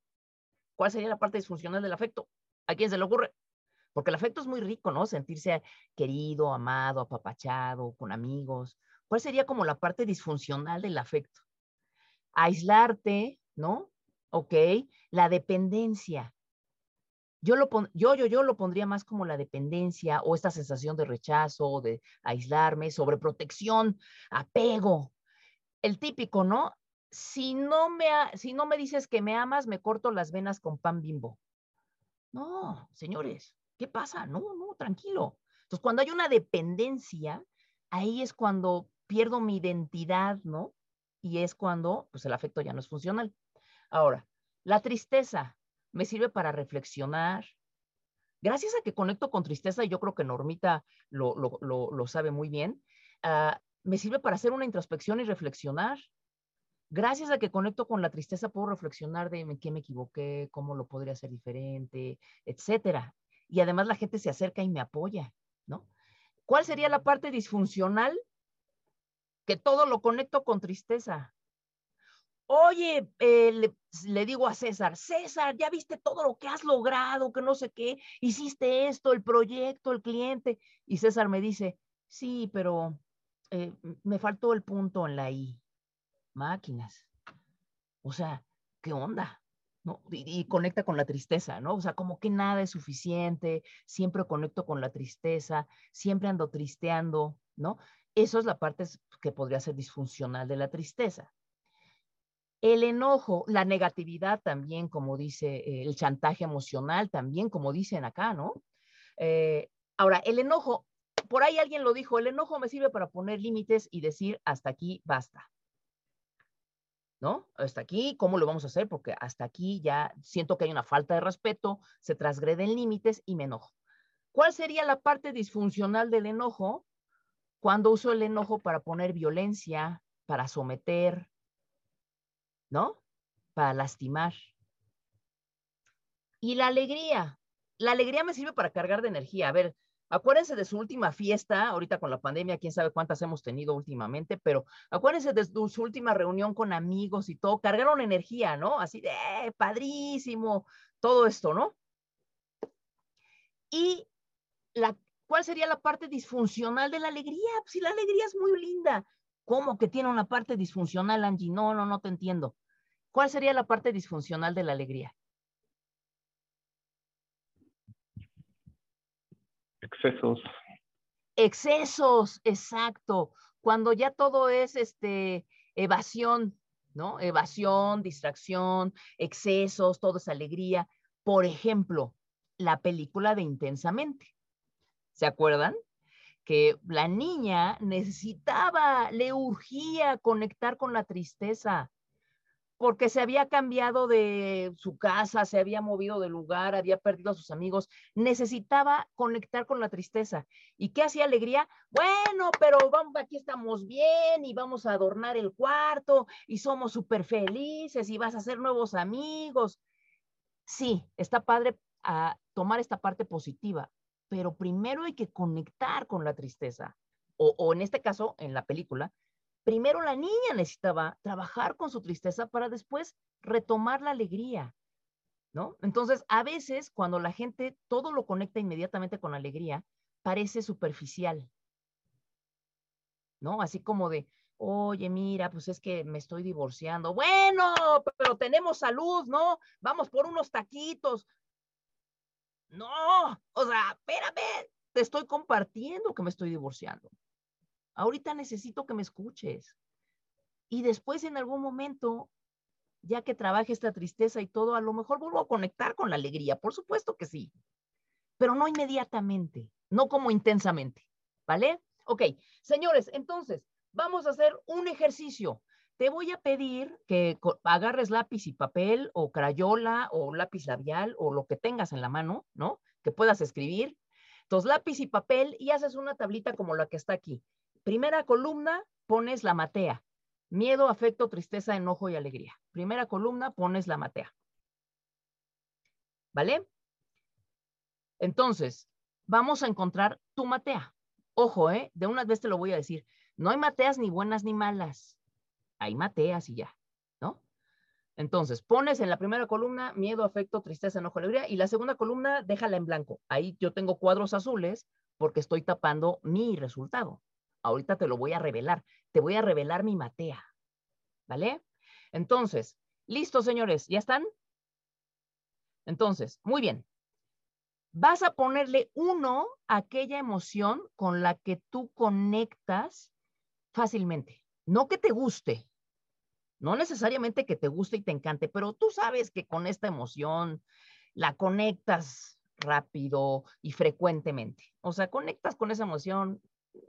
Speaker 2: ¿Cuál sería la parte disfuncional del afecto? ¿A quién se le ocurre? Porque el afecto es muy rico, ¿no? Sentirse querido, amado, apapachado, con amigos. ¿Cuál sería como la parte disfuncional del afecto? Aislarte, ¿no? Ok. La dependencia. Yo, lo yo, yo, yo lo pondría más como la dependencia o esta sensación de rechazo, de aislarme, sobreprotección, apego. El típico, ¿no? Si no, me, si no me dices que me amas, me corto las venas con pan bimbo. No, señores, ¿qué pasa? No, no, tranquilo. Entonces, cuando hay una dependencia, ahí es cuando pierdo mi identidad, ¿no? Y es cuando, pues, el afecto ya no es funcional. Ahora, la tristeza me sirve para reflexionar. Gracias a que conecto con tristeza, y yo creo que Normita lo, lo, sabe muy bien, ah, me sirve para hacer una introspección y reflexionar. Gracias a que conecto con la tristeza, puedo reflexionar de qué me equivoqué, cómo lo podría hacer diferente, etcétera y además la gente se acerca y me apoya, ¿no? ¿Cuál sería la parte disfuncional? Que todo lo conecto con tristeza. Oye, eh, le, digo a César, César, ya viste todo lo que has logrado, que no sé qué, hiciste esto, el proyecto, el cliente. Y César me dice, sí, pero eh, me faltó el punto en la I. Máquinas. O sea, ¿qué onda? ¿no? Y, conecta con la tristeza, ¿no? O sea, como que nada es suficiente, siempre conecto con la tristeza, siempre ando tristeando, ¿no? Eso es la parte que podría ser disfuncional de la tristeza. El enojo, la negatividad también, como dice, eh, el chantaje emocional también, como dicen acá, ¿no? Eh, ahora, el enojo, por ahí alguien lo dijo, el enojo me sirve para poner límites y decir, hasta aquí basta. ¿No? Hasta aquí, ¿cómo lo vamos a hacer? Porque hasta aquí ya siento que hay una falta de respeto, se transgreden límites y me enojo. ¿Cuál sería la parte disfuncional del enojo? Cuando uso el enojo para poner violencia, para someter, ¿no? Para lastimar. Y la alegría. La alegría me sirve para cargar de energía. A ver, Acuérdense de su última fiesta, ahorita con la pandemia, quién sabe cuántas hemos tenido últimamente, pero acuérdense de su última reunión con amigos y todo, cargaron energía, ¿no? Así de, eh, padrísimo, todo esto, ¿no? Y la, ¿cuál sería la parte disfuncional de la alegría? Pues si la alegría es muy linda, ¿cómo que tiene una parte disfuncional, Angie? No, no, no te entiendo. ¿Cuál sería la parte disfuncional de la alegría?
Speaker 4: Excesos.
Speaker 2: Excesos, exacto. Cuando ya todo es este evasión, ¿no? Evasión, distracción, excesos, todo es alegría. Por ejemplo, la película de Intensamente. ¿Se acuerdan? Que la niña necesitaba, le urgía conectar con la tristeza. Porque se había cambiado de su casa, se había movido de lugar, había perdido a sus amigos, necesitaba conectar con la tristeza. ¿Y qué hacía alegría? Bueno, pero vamos, aquí estamos bien y vamos a adornar el cuarto y somos súper felices y vas a hacer nuevos amigos. Sí, está padre a ah, tomar esta parte positiva, pero primero hay que conectar con la tristeza. O, o en este caso, en la película, primero la niña necesitaba trabajar con su tristeza para después retomar la alegría, ¿no? Entonces, a veces cuando la gente todo lo conecta inmediatamente con alegría, parece superficial, ¿no? Así como de, oye, mira, pues es que me estoy divorciando. Bueno, pero tenemos salud, ¿no? Vamos por unos taquitos. No, o sea, espérame, te estoy compartiendo que me estoy divorciando. Ahorita necesito que me escuches. Y después en algún momento, ya que trabaje esta tristeza y todo, a lo mejor vuelvo a conectar con la alegría. Por supuesto que sí. Pero no inmediatamente, no como intensamente. ¿Vale? Ok, señores, entonces, vamos a hacer un ejercicio. Te voy a pedir que agarres lápiz y papel o crayola o lápiz labial o lo que tengas en la mano, ¿no? Que puedas escribir. Entonces, lápiz y papel y haces una tablita como la que está aquí. Primera columna, pones la matea. Miedo, afecto, tristeza, enojo y alegría. Primera columna, pones la matea. ¿Vale? Entonces, vamos a encontrar tu matea. Ojo, ¿eh? De una vez te lo voy a decir. No hay mateas ni buenas ni malas. Hay mateas y ya, ¿no? Entonces, pones en la primera columna miedo, afecto, tristeza, enojo, alegría. Y la segunda columna, déjala en blanco. Ahí yo tengo cuadros azules porque estoy tapando mi resultado. Ahorita te lo voy a revelar. Te voy a revelar mi matea. ¿Vale? Entonces, listo, señores. ¿Ya están? Entonces, muy bien. Vas a ponerle uno a aquella emoción con la que tú conectas fácilmente. No que te guste, no necesariamente que te guste y te encante, pero tú sabes que con esta emoción la conectas rápido y frecuentemente. O sea, conectas con esa emoción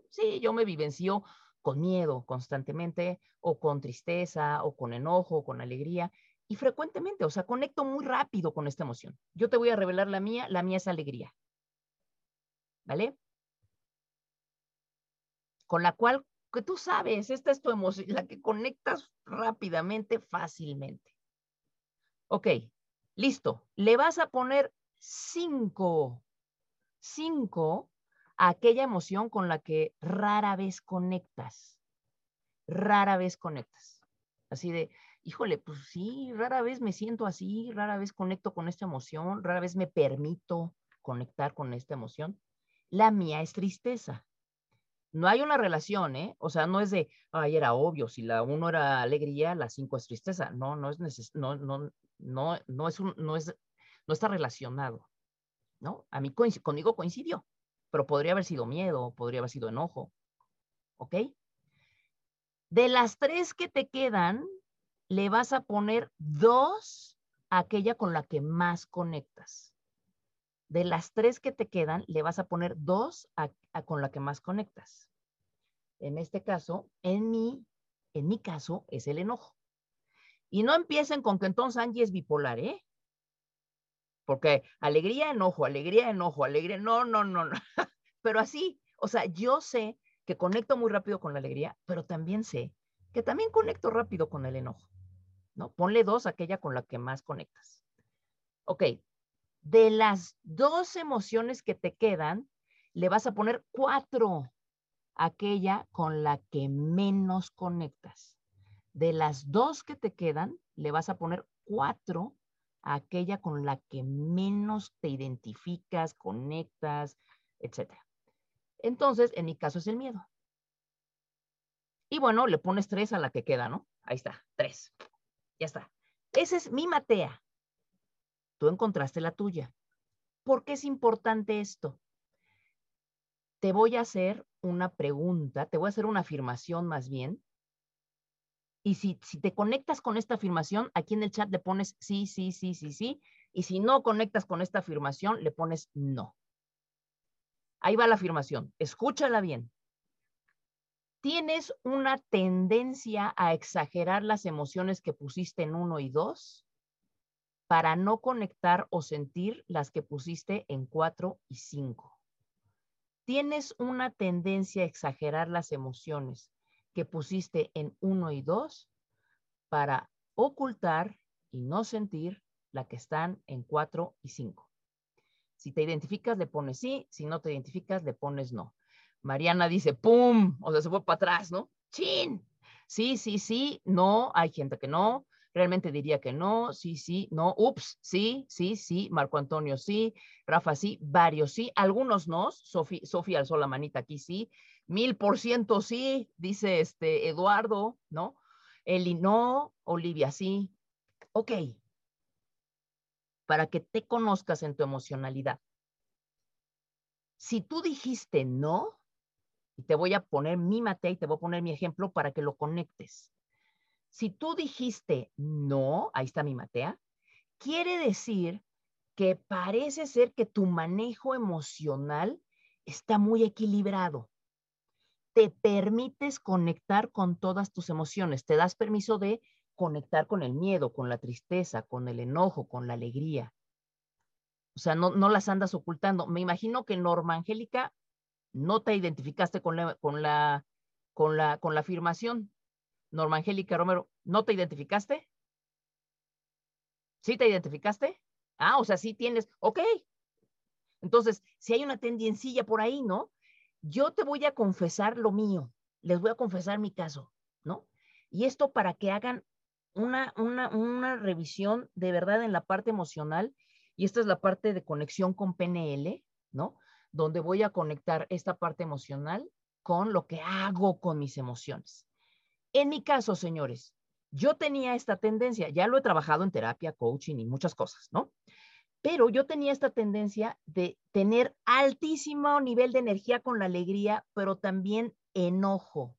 Speaker 2: sí, yo me vivencio con miedo constantemente o con tristeza o con enojo o con alegría y frecuentemente, o sea, conecto muy rápido con esta emoción. Yo te voy a revelar la mía, la mía es alegría. ¿Vale? Con la cual que tú sabes, esta es tu emoción, la que conectas rápidamente, fácilmente. Ok, listo. Le vas a poner 5. 5 aquella emoción con la que rara vez conectas. Rara vez conectas. Así de, híjole, pues sí, rara vez me siento así, rara vez conecto con esta emoción, rara vez me permito conectar con esta emoción. La mía es tristeza. No hay una relación, ¿eh? O sea, no es de, ay, era obvio, si la uno era alegría, la cinco es tristeza. No, no es neces no, no, no, no es un, no es, no está relacionado, ¿no? A mí coinc conmigo coincidió, pero podría haber sido miedo, podría haber sido enojo. ¿Ok? De las tres que te quedan, le vas a poner dos a aquella con la que más conectas. De las tres que te quedan, le vas a poner dos a, con la que más conectas. En este caso, en mi, en mi caso, es el enojo. Y no empiecen con que entonces Angie es bipolar, ¿eh? Porque alegría, enojo, alegría, enojo, alegría, no, no, no, no. Pero así, o sea, yo sé que conecto muy rápido con la alegría, pero también sé que también conecto rápido con el enojo, ¿no? Ponle dos a aquella con la que más conectas. Ok, de las dos emociones que te quedan, le vas a poner cuatro a aquella con la que menos conectas. De las dos que te quedan, le vas a poner cuatro aquella con la que menos te identificas, conectas, etc. Entonces, en mi caso es el miedo. Y bueno, le pones tres a la que queda, ¿no? Ahí está, tres. Ya está. Esa es mi matea. Tú encontraste la tuya. ¿Por qué es importante esto? Te voy a hacer una pregunta, te voy a hacer una afirmación más bien, y si, si te conectas con esta afirmación, aquí en el chat le pones sí, sí, sí, sí, sí. Y si no conectas con esta afirmación, le pones no. Ahí va la afirmación. Escúchala bien. ¿Tienes una tendencia a exagerar las emociones que pusiste en uno y dos para no conectar o sentir las que pusiste en cuatro y cinco? ¿Tienes una tendencia a exagerar las emociones que pusiste en uno y dos para ocultar y no sentir la que están en cuatro y cinco? Si te identificas, le pones sí. Si no te identificas, le pones no. Mariana dice, ¡pum! O sea, se fue para atrás, ¿no? ¡Chin! Sí, sí, sí, no, hay gente que no, realmente diría que no, sí, sí, no, ups, sí, sí, sí, Marco Antonio sí, Rafa sí, varios sí, algunos no, Sofía alzó la manita aquí sí, mil por ciento sí, dice este Eduardo, ¿no? Eli no, Olivia sí. Ok, para que te conozcas en tu emocionalidad. Si tú dijiste no, y te voy a poner mi mate y te voy a poner mi ejemplo para que lo conectes. Si tú dijiste no, ahí está mi matea, quiere decir que parece ser que tu manejo emocional está muy equilibrado. Te permites conectar con todas tus emociones, te das permiso de conectar con el miedo, con la tristeza, con el enojo, con la alegría. O sea, no, no las andas ocultando. Me imagino que Norma Angélica no te identificaste con la, con la, con la, con la afirmación. Norma Angélica Romero, ¿no te identificaste? ¿Sí te identificaste? Ah, o sea, sí tienes, ok. Entonces, si hay una tendencilla por ahí, ¿no? Yo te voy a confesar lo mío, les voy a confesar mi caso, ¿no? Y esto para que hagan una, una, una revisión de verdad en la parte emocional, y esta es la parte de conexión con PNL, ¿no? donde voy a conectar esta parte emocional con lo que hago con mis emociones. En mi caso, señores, yo tenía esta tendencia, ya lo he trabajado en terapia, coaching y muchas cosas, ¿no? Pero yo tenía esta tendencia de tener altísimo nivel de energía con la alegría, pero también enojo.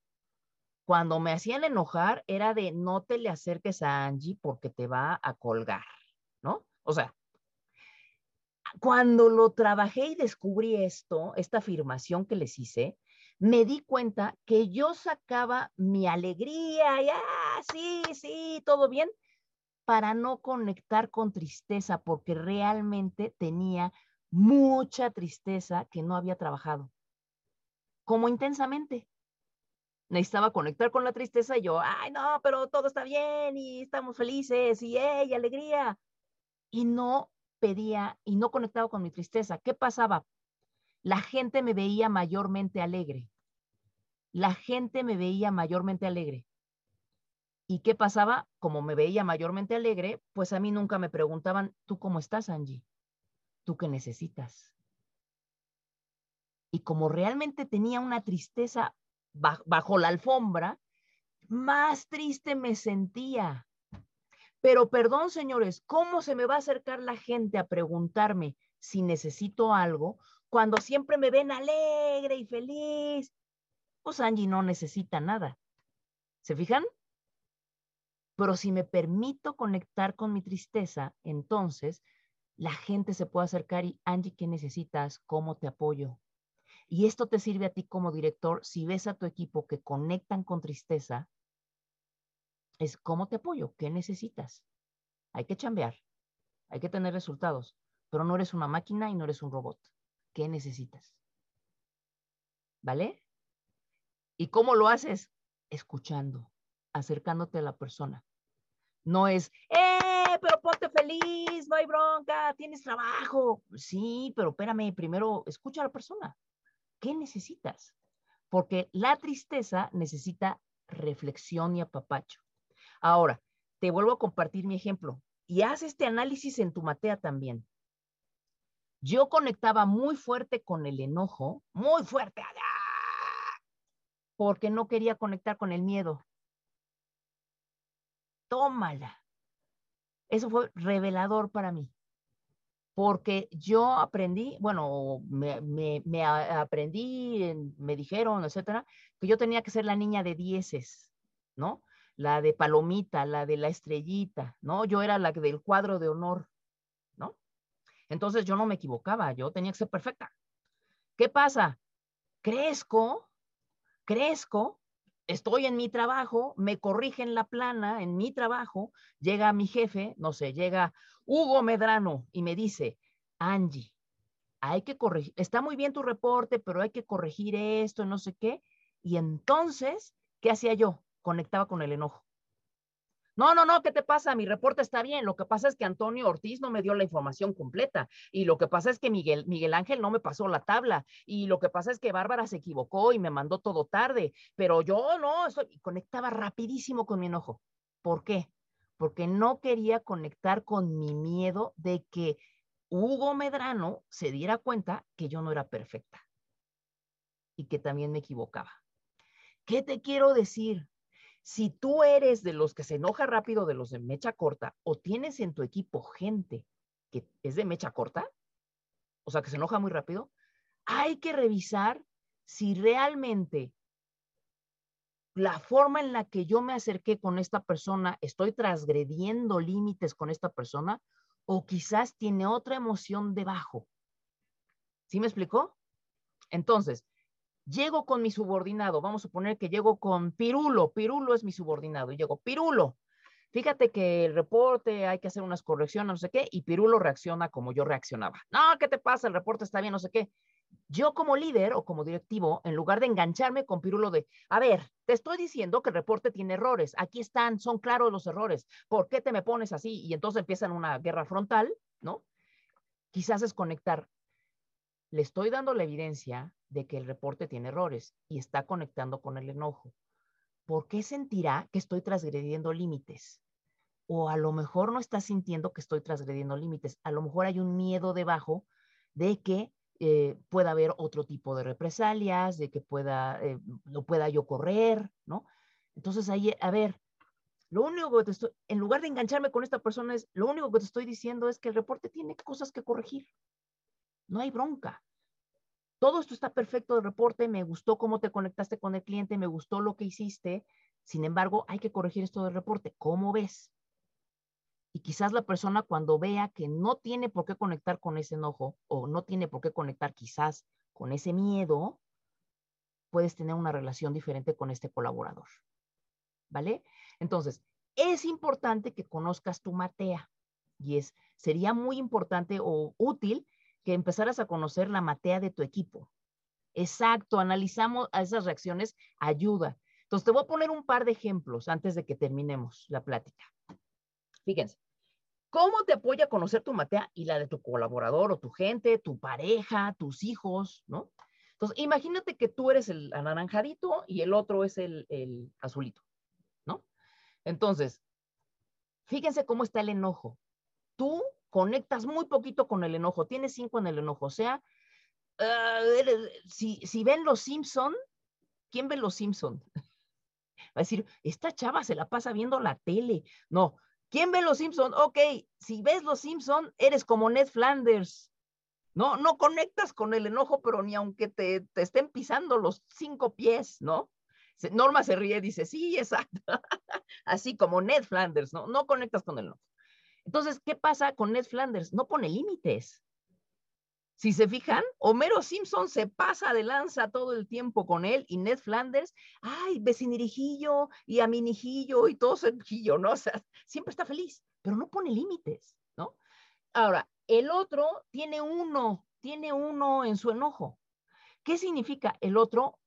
Speaker 2: Cuando me hacían enojar era de no te le acerques a Angie porque te va a colgar, ¿no? O sea, cuando lo trabajé y descubrí esto, esta afirmación que les hice, me di cuenta que yo sacaba mi alegría, ya, ah, sí, sí, todo bien, para no conectar con tristeza, porque realmente tenía mucha tristeza que no había trabajado, como intensamente. Necesitaba conectar con la tristeza y yo, ay, no, pero todo está bien y estamos felices y, hey, alegría. Y no pedía y no conectaba con mi tristeza. ¿Qué pasaba? La gente me veía mayormente alegre. La gente me veía mayormente alegre. ¿Y qué pasaba? Como me veía mayormente alegre, pues a mí nunca me preguntaban, ¿tú cómo estás, Angie? ¿Tú qué necesitas? Y como realmente tenía una tristeza bajo la alfombra, más triste me sentía. Pero perdón, señores, ¿cómo se me va a acercar la gente a preguntarme si necesito algo cuando siempre me ven alegre y feliz? Pues Angie no necesita nada. ¿Se fijan? Pero si me permito conectar con mi tristeza, entonces la gente se puede acercar y, Angie, ¿qué necesitas? ¿Cómo te apoyo? Y esto te sirve a ti como director si ves a tu equipo que conectan con tristeza, es cómo te apoyo, qué necesitas. Hay que chambear, hay que tener resultados, pero no eres una máquina y no eres un robot. ¿Qué necesitas? ¿Vale? ¿Y cómo lo haces? Escuchando, acercándote a la persona. No es, ¡eh! Pero ponte feliz, no hay bronca, tienes trabajo. Sí, pero espérame, primero escucha a la persona. ¿Qué necesitas? Porque la tristeza necesita reflexión y apapacho. Ahora, te vuelvo a compartir mi ejemplo y haz este análisis en tu matea también. Yo conectaba muy fuerte con el enojo, muy fuerte, porque no quería conectar con el miedo. Tómala. Eso fue revelador para mí, porque yo aprendí, bueno, me, me aprendí, me dijeron, etcétera, que yo tenía que ser la niña de dieces, ¿no? la de palomita, la de la estrellita, ¿no? Yo era la del cuadro de honor, ¿no? Entonces yo no me equivocaba, yo tenía que ser perfecta. ¿Qué pasa? Crezco, crezco estoy en mi trabajo, me corrigen la plana en mi trabajo, llega mi jefe, no sé, llega Hugo Medrano y me dice, Angie, hay que corregir, está muy bien tu reporte, pero hay que corregir esto, no sé qué. Y entonces, ¿qué hacía yo? Conectaba con el enojo. No, no, no, ¿qué te pasa? Mi reporte está bien. Lo que pasa es que Antonio Ortiz no me dio la información completa. Y lo que pasa es que Miguel, Miguel Ángel no me pasó la tabla. Y lo que pasa es que Bárbara se equivocó y me mandó todo tarde. Pero yo no, y conectaba rapidísimo con mi enojo. ¿Por qué? Porque no quería conectar con mi miedo de que Hugo Medrano se diera cuenta que yo no era perfecta y que también me equivocaba. ¿Qué te quiero decir? Si tú eres de los que se enoja rápido, de los de mecha corta, o tienes en tu equipo gente que es de mecha corta, o sea, que se enoja muy rápido, hay que revisar si realmente la forma en la que yo me acerqué con esta persona, estoy transgrediendo límites con esta persona, o quizás tiene otra emoción debajo. ¿Sí me explicó? Entonces, Llego con mi subordinado, vamos a suponer que llego con Pirulo, Pirulo es mi subordinado, y llego, Pirulo, fíjate que el reporte hay que hacer unas correcciones, no sé qué, y Pirulo reacciona como yo reaccionaba. No, ¿qué te pasa? El reporte está bien, no sé qué. Yo como líder o como directivo, en lugar de engancharme con Pirulo de, a ver, te estoy diciendo que el reporte tiene errores, aquí están, son claros los errores, ¿por qué te me pones así? Y entonces empiezan una guerra frontal, ¿no? Quizás es conectar. Le estoy dando la evidencia de que el reporte tiene errores y está conectando con el enojo. ¿Por qué sentirá que estoy transgrediendo límites? O a lo mejor no está sintiendo que estoy transgrediendo límites. A lo mejor hay un miedo debajo de que eh, pueda haber otro tipo de represalias, de que pueda, eh, pueda yo correr, ¿no? Entonces ahí, a ver, lo único que te estoy, en lugar de engancharme con esta persona es, lo único que te estoy diciendo es que el reporte tiene cosas que corregir. No hay bronca todo esto está perfecto de reporte, me gustó cómo te conectaste con el cliente, me gustó lo que hiciste, sin embargo, hay que corregir esto del reporte. ¿Cómo ves? Y quizás la persona cuando vea que no tiene por qué conectar con ese enojo o no tiene por qué conectar quizás con ese miedo, puedes tener una relación diferente con este colaborador. ¿Vale? Entonces, es importante que conozcas tu matea y es, sería muy importante o útil que empezaras a conocer la matea de tu equipo. Exacto, analizamos a esas reacciones, ayuda. Entonces, te voy a poner un par de ejemplos antes de que terminemos la plática. Fíjense, ¿cómo te apoya a conocer tu matea y la de tu colaborador o tu gente, tu pareja, tus hijos, ¿no? Entonces, imagínate que tú eres el anaranjadito y el otro es el, el azulito, ¿no? Entonces, fíjense cómo está el enojo. Tú conectas muy poquito con el enojo, tienes cinco en el enojo, o sea, ah, si, si, ven los Simpson, ¿quién ve los Simpson? Va a decir, esta chava se la pasa viendo la tele. No, ¿quién ve los Simpson? Ok, si ves los Simpson, eres como Ned Flanders. No, no conectas con el enojo, pero ni aunque te, te estén pisando los cinco pies, ¿no? Norma se ríe, dice, sí, exacto. Así como Ned Flanders, ¿no? No conectas con el enojo. Entonces, ¿qué pasa con Ned Flanders? No pone límites. Si se fijan, Homero Simpson se pasa de lanza todo el tiempo con él y Ned Flanders, ay, vecinirijillo y aminijillo y todo hijillo, ¿no? O sea, siempre está feliz, pero no pone límites, ¿no? Ahora, el otro tiene uno, tiene uno en su enojo. ¿Qué significa? El otro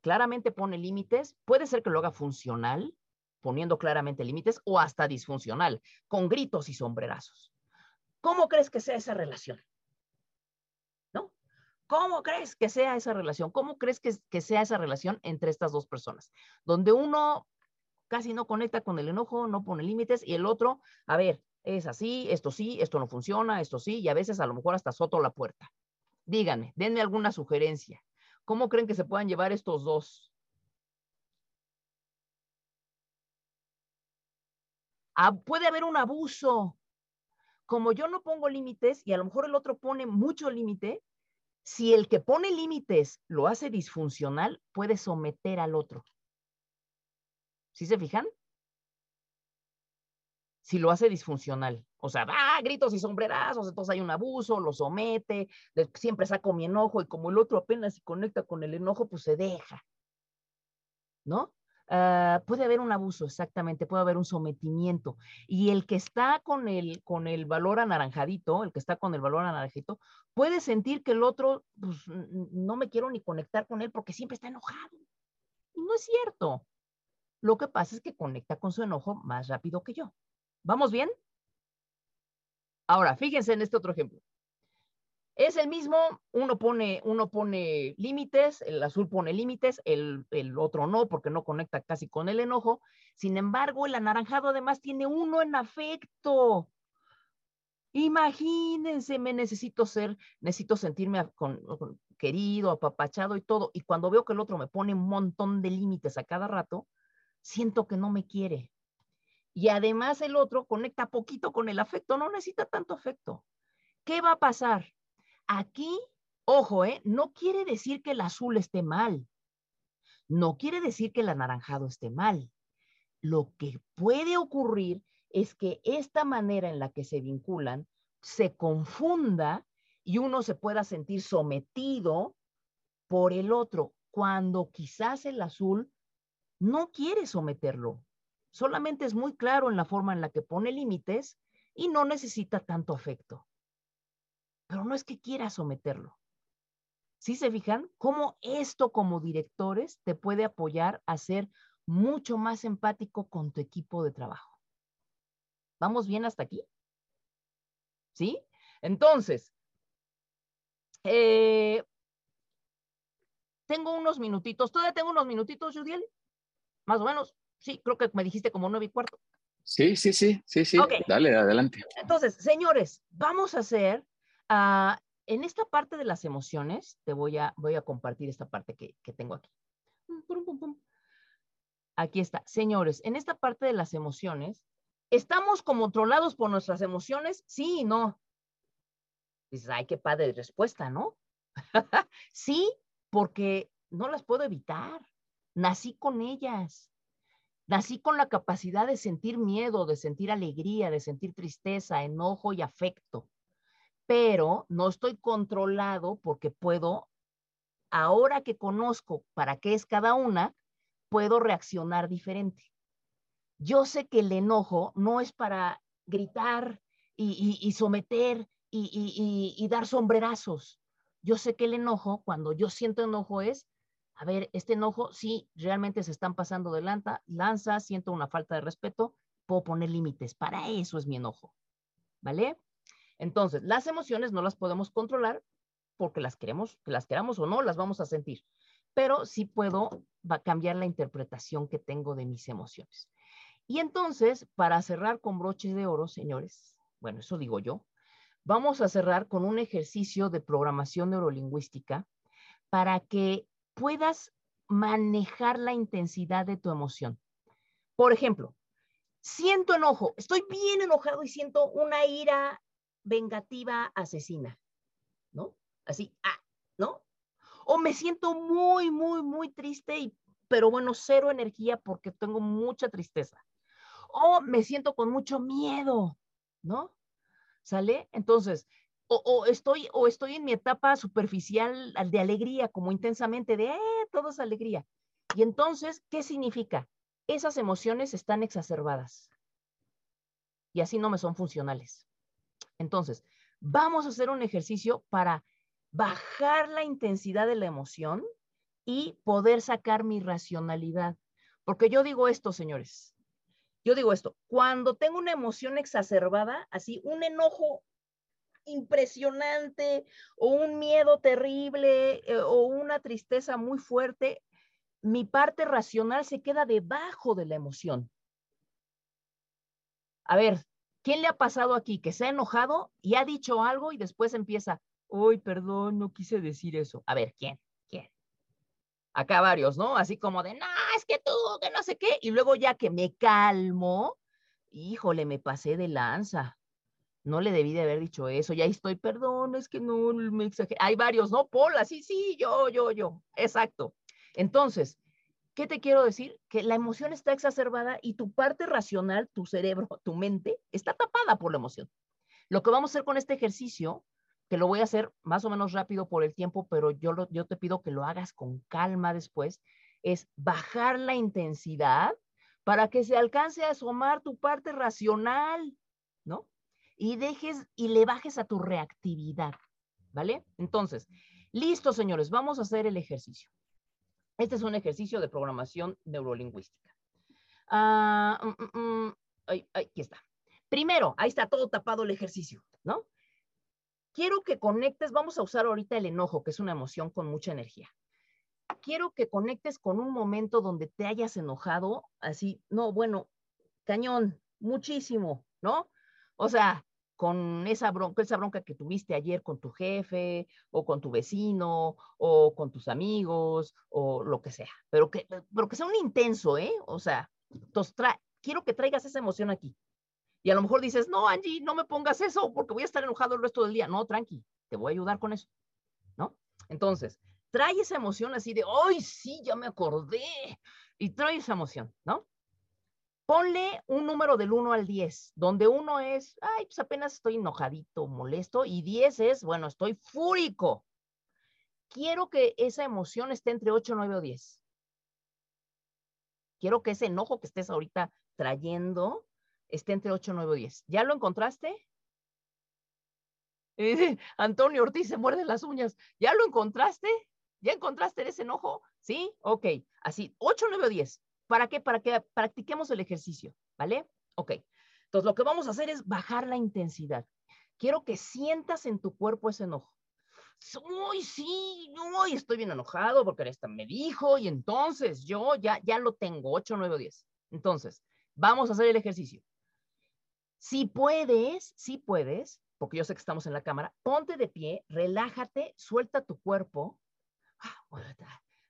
Speaker 2: claramente pone límites, puede ser que lo haga funcional, poniendo claramente límites o hasta disfuncional, con gritos y sombrerazos. ¿Cómo crees que sea esa relación? ¿No? ¿Cómo crees que sea esa relación? ¿Cómo crees que, que sea esa relación entre estas dos personas? Donde uno casi no conecta con el enojo, no pone límites y el otro, a ver, es así, esto sí, esto no funciona, esto sí, y a veces a lo mejor hasta soto la puerta. Díganme, denme alguna sugerencia. ¿Cómo creen que se puedan llevar estos dos? Puede haber un abuso. Como yo no pongo límites y a lo mejor el otro pone mucho límite, si el que pone límites lo hace disfuncional, puede someter al otro. ¿Sí se fijan? Si lo hace disfuncional. O sea, va, gritos y sombrerazos, entonces hay un abuso, lo somete, siempre saco mi enojo y como el otro apenas se conecta con el enojo, pues se deja. ¿No? Ah, puede haber un abuso, exactamente, puede haber un sometimiento. Y el que está con el, con el valor anaranjadito, el que está con el valor anaranjadito, puede sentir que el otro, pues, no me quiero ni conectar con él porque siempre está enojado. Y no es cierto. Lo que pasa es que conecta con su enojo más rápido que yo. ¿Vamos bien? Ahora, fíjense en este otro ejemplo. Es el mismo, uno pone, uno pone límites, el azul pone límites, el, otro no, porque no conecta casi con el enojo. Sin embargo, el anaranjado además tiene uno en afecto. Imagínense, me necesito ser, necesito sentirme querido, apapachado y todo. Y cuando veo que el otro me pone un montón de límites a cada rato, siento que no me quiere. Y además el otro conecta poquito con el afecto, no necesita tanto afecto. ¿Qué va a pasar? Aquí, ojo, ¿eh? no quiere decir que el azul esté mal. No quiere decir que el anaranjado esté mal. Lo que puede ocurrir es que esta manera en la que se vinculan se confunda y uno se pueda sentir sometido por el otro, cuando quizás el azul no quiere someterlo. Solamente es muy claro en la forma en la que pone límites y no necesita tanto afecto pero no es que quiera someterlo. ¿Sí se fijan? Cómo esto como directores te puede apoyar a ser mucho más empático con tu equipo de trabajo. ¿Vamos bien hasta aquí? ¿Sí? Entonces, eh, tengo unos minutitos, todavía tengo unos minutitos, Judiel, más o menos. Sí, creo que me dijiste como nueve y cuarto.
Speaker 1: Sí, sí, sí, sí, sí. Dale, adelante.
Speaker 2: Entonces, señores, vamos a hacer Ah, en esta parte de las emociones, te voy a, voy a compartir esta parte que, tengo aquí. Aquí está. Señores, en esta parte de las emociones, ¿estamos controlados por nuestras emociones? Sí y no. Dices, ay, qué padre respuesta, ¿no? sí, porque no las puedo evitar. Nací con ellas. Nací con la capacidad de sentir miedo, de sentir alegría, de sentir tristeza, enojo y afecto pero no estoy controlado porque puedo, ahora que conozco para qué es cada una, puedo reaccionar diferente. Yo sé que el enojo no es para gritar y, someter y, dar sombrerazos. Yo sé que el enojo, cuando yo siento enojo es, a ver, este enojo, sí, realmente se están pasando de lanza, lanza, siento una falta de respeto, puedo poner límites. Para eso es mi enojo. ¿Vale? Entonces, las emociones no las podemos controlar porque las queremos, que las queramos o no, las vamos a sentir. Pero sí puedo cambiar la interpretación que tengo de mis emociones. Y entonces, para cerrar con broches de oro, señores, bueno, eso digo yo, vamos a cerrar con un ejercicio de programación neurolingüística para que puedas manejar la intensidad de tu emoción. Por ejemplo, siento enojo, estoy bien enojado y siento una ira vengativa asesina, ¿no? Así, ah, ¿no? O me siento muy, muy, muy triste, y, pero bueno, cero energía porque tengo mucha tristeza. O me siento con mucho miedo, ¿no? ¿Sale? Entonces, o, estoy, o estoy en mi etapa superficial de alegría, como intensamente, de, eh, todo es alegría. Y entonces, ¿qué significa? Esas emociones están exacerbadas. Y así no me son funcionales. Entonces, vamos a hacer un ejercicio para bajar la intensidad de la emoción y poder sacar mi racionalidad. Porque yo digo esto, señores. Yo digo esto, cuando tengo una emoción exacerbada, así un enojo impresionante o un miedo terrible eh, o una tristeza muy fuerte, mi parte racional se queda debajo de la emoción. A ver, ¿Quién le ha pasado aquí que se ha enojado y ha dicho algo y después empieza, uy, perdón, no quise decir eso? A ver, ¿quién? ¿Quién? Acá varios, ¿no? Así como de, no, es que tú, que no sé qué. Y luego ya que me calmo, híjole, me pasé de lanza. No le debí de haber dicho eso. Ya estoy, perdón, es que no me exageré. Hay varios, ¿no? Paul, así, sí, yo, yo, yo. Exacto. Entonces, ¿Qué te quiero decir? Que la emoción está exacerbada y tu parte racional, tu cerebro, tu mente, está tapada por la emoción. Lo que vamos a hacer con este ejercicio, que lo voy a hacer más o menos rápido por el tiempo, pero yo, te pido que lo hagas con calma después, es bajar la intensidad para que se alcance a asomar tu parte racional, ¿no? Y dejes y le bajes a tu reactividad, ¿vale? Entonces, listo, señores, vamos a hacer el ejercicio. Este es un ejercicio de programación neurolingüística. Ah, mm, mm, mm, aquí está. Primero, ahí está todo tapado el ejercicio, ¿no? Quiero que conectes, vamos a usar ahorita el enojo, que es una emoción con mucha energía. Quiero que conectes con un momento donde te hayas enojado, así, no, bueno, cañón, muchísimo, ¿no? O sea, con esa bronca, que tuviste ayer con tu jefe o con tu vecino o con tus amigos o lo que sea, pero que, pero que sea un intenso, ¿eh? O sea, quiero que traigas esa emoción aquí. Y a lo mejor dices, no, Angie, no me pongas eso porque voy a estar enojado el resto del día. No, tranqui, te voy a ayudar con eso, ¿no? Entonces, trae esa emoción así de, ¡ay, sí, ya me acordé! Y trae esa emoción, ¿no? Ponle un número del 1 al 10, donde uno es, ay, pues apenas estoy enojadito, molesto, y 10 es, bueno, estoy fúrico. Quiero que esa emoción esté entre 8, 9 o 10. Quiero que ese enojo que estés ahorita trayendo esté entre 8, 9 o 10. ¿Ya lo encontraste? Antonio Ortiz se muerde las uñas. ¿Ya lo encontraste? ¿Ya encontraste ese enojo? ¿Sí? Ok. Así, 8, 9 o 10. ¿Para qué? Para que practiquemos el ejercicio, ¿vale? Ok. Entonces, lo que vamos a hacer es bajar la intensidad. Quiero que sientas en tu cuerpo ese enojo. Uy, sí, uy, estoy bien enojado porque esta me dijo y entonces yo ya, ya lo tengo, 8, 9 o 10. Entonces, vamos a hacer el ejercicio. Si puedes, si puedes, porque yo sé que estamos en la cámara, ponte de pie, relájate, suelta tu cuerpo.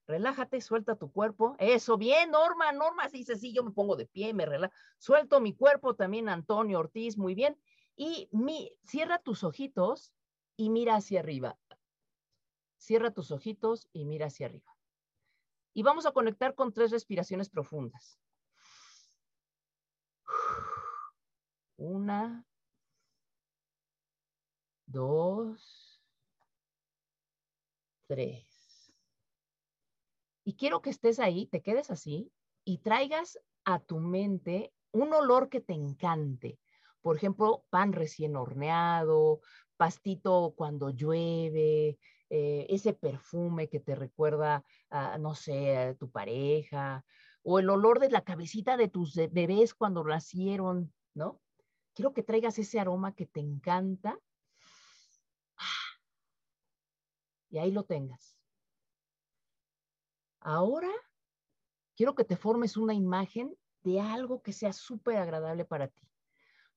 Speaker 2: Relájate, suelta tu cuerpo. Eso, bien, Norma, Norma dice, sí, yo me pongo de pie, me relajo. Suelto mi cuerpo también, Antonio Ortiz, muy bien. Y mi, cierra tus ojitos y mira hacia arriba. Cierra tus ojitos y mira hacia arriba. Y vamos a conectar con tres respiraciones profundas. Una, dos, tres. Y quiero que estés ahí, te quedes así y traigas a tu mente un olor que te encante. Por ejemplo, pan recién horneado, pastito cuando llueve, eh, ese perfume que te recuerda a, no sé, tu pareja, o el olor de la cabecita de tus bebés cuando nacieron, ¿no? quiero que traigas ese aroma que te encanta. Y ahí lo tengas. Ahora quiero que te formes una imagen de algo que sea súper agradable para ti.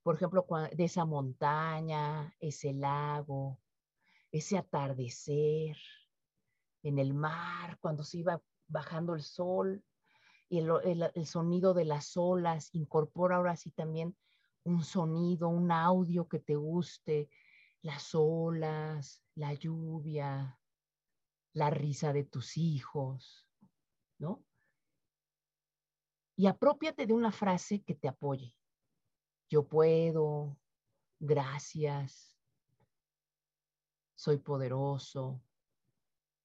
Speaker 2: Por ejemplo, de esa montaña, ese lago, ese atardecer en el mar, cuando se iba bajando el sol y el, el sonido de las olas. Incorpora ahora sí también un sonido, un audio que te guste, las olas, la lluvia, la risa de tus hijos, ¿no? Y apropiate de una frase que te apoye. Yo puedo, gracias, soy poderoso.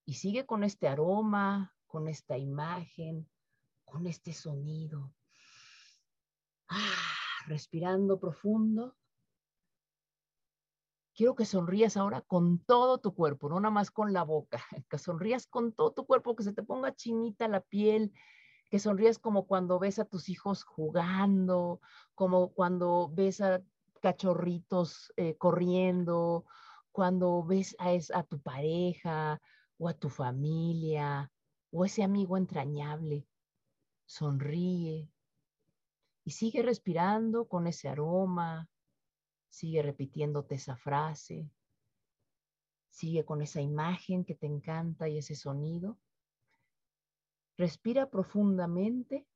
Speaker 2: Y sigue con este aroma, con esta imagen, con este sonido. Ah, respirando profundo. Quiero que sonrías ahora con todo tu cuerpo, no nada más con la boca, que sonrías con todo tu cuerpo, que se te ponga chinita la piel, que sonrías como cuando ves a tus hijos jugando, como cuando ves a cachorritos eh, corriendo, cuando ves a, a tu pareja o a tu familia o ese amigo entrañable. Sonríe, y sigue respirando con ese aroma, sigue repitiéndote esa frase, sigue con esa imagen que te encanta y ese sonido. Respira profundamente.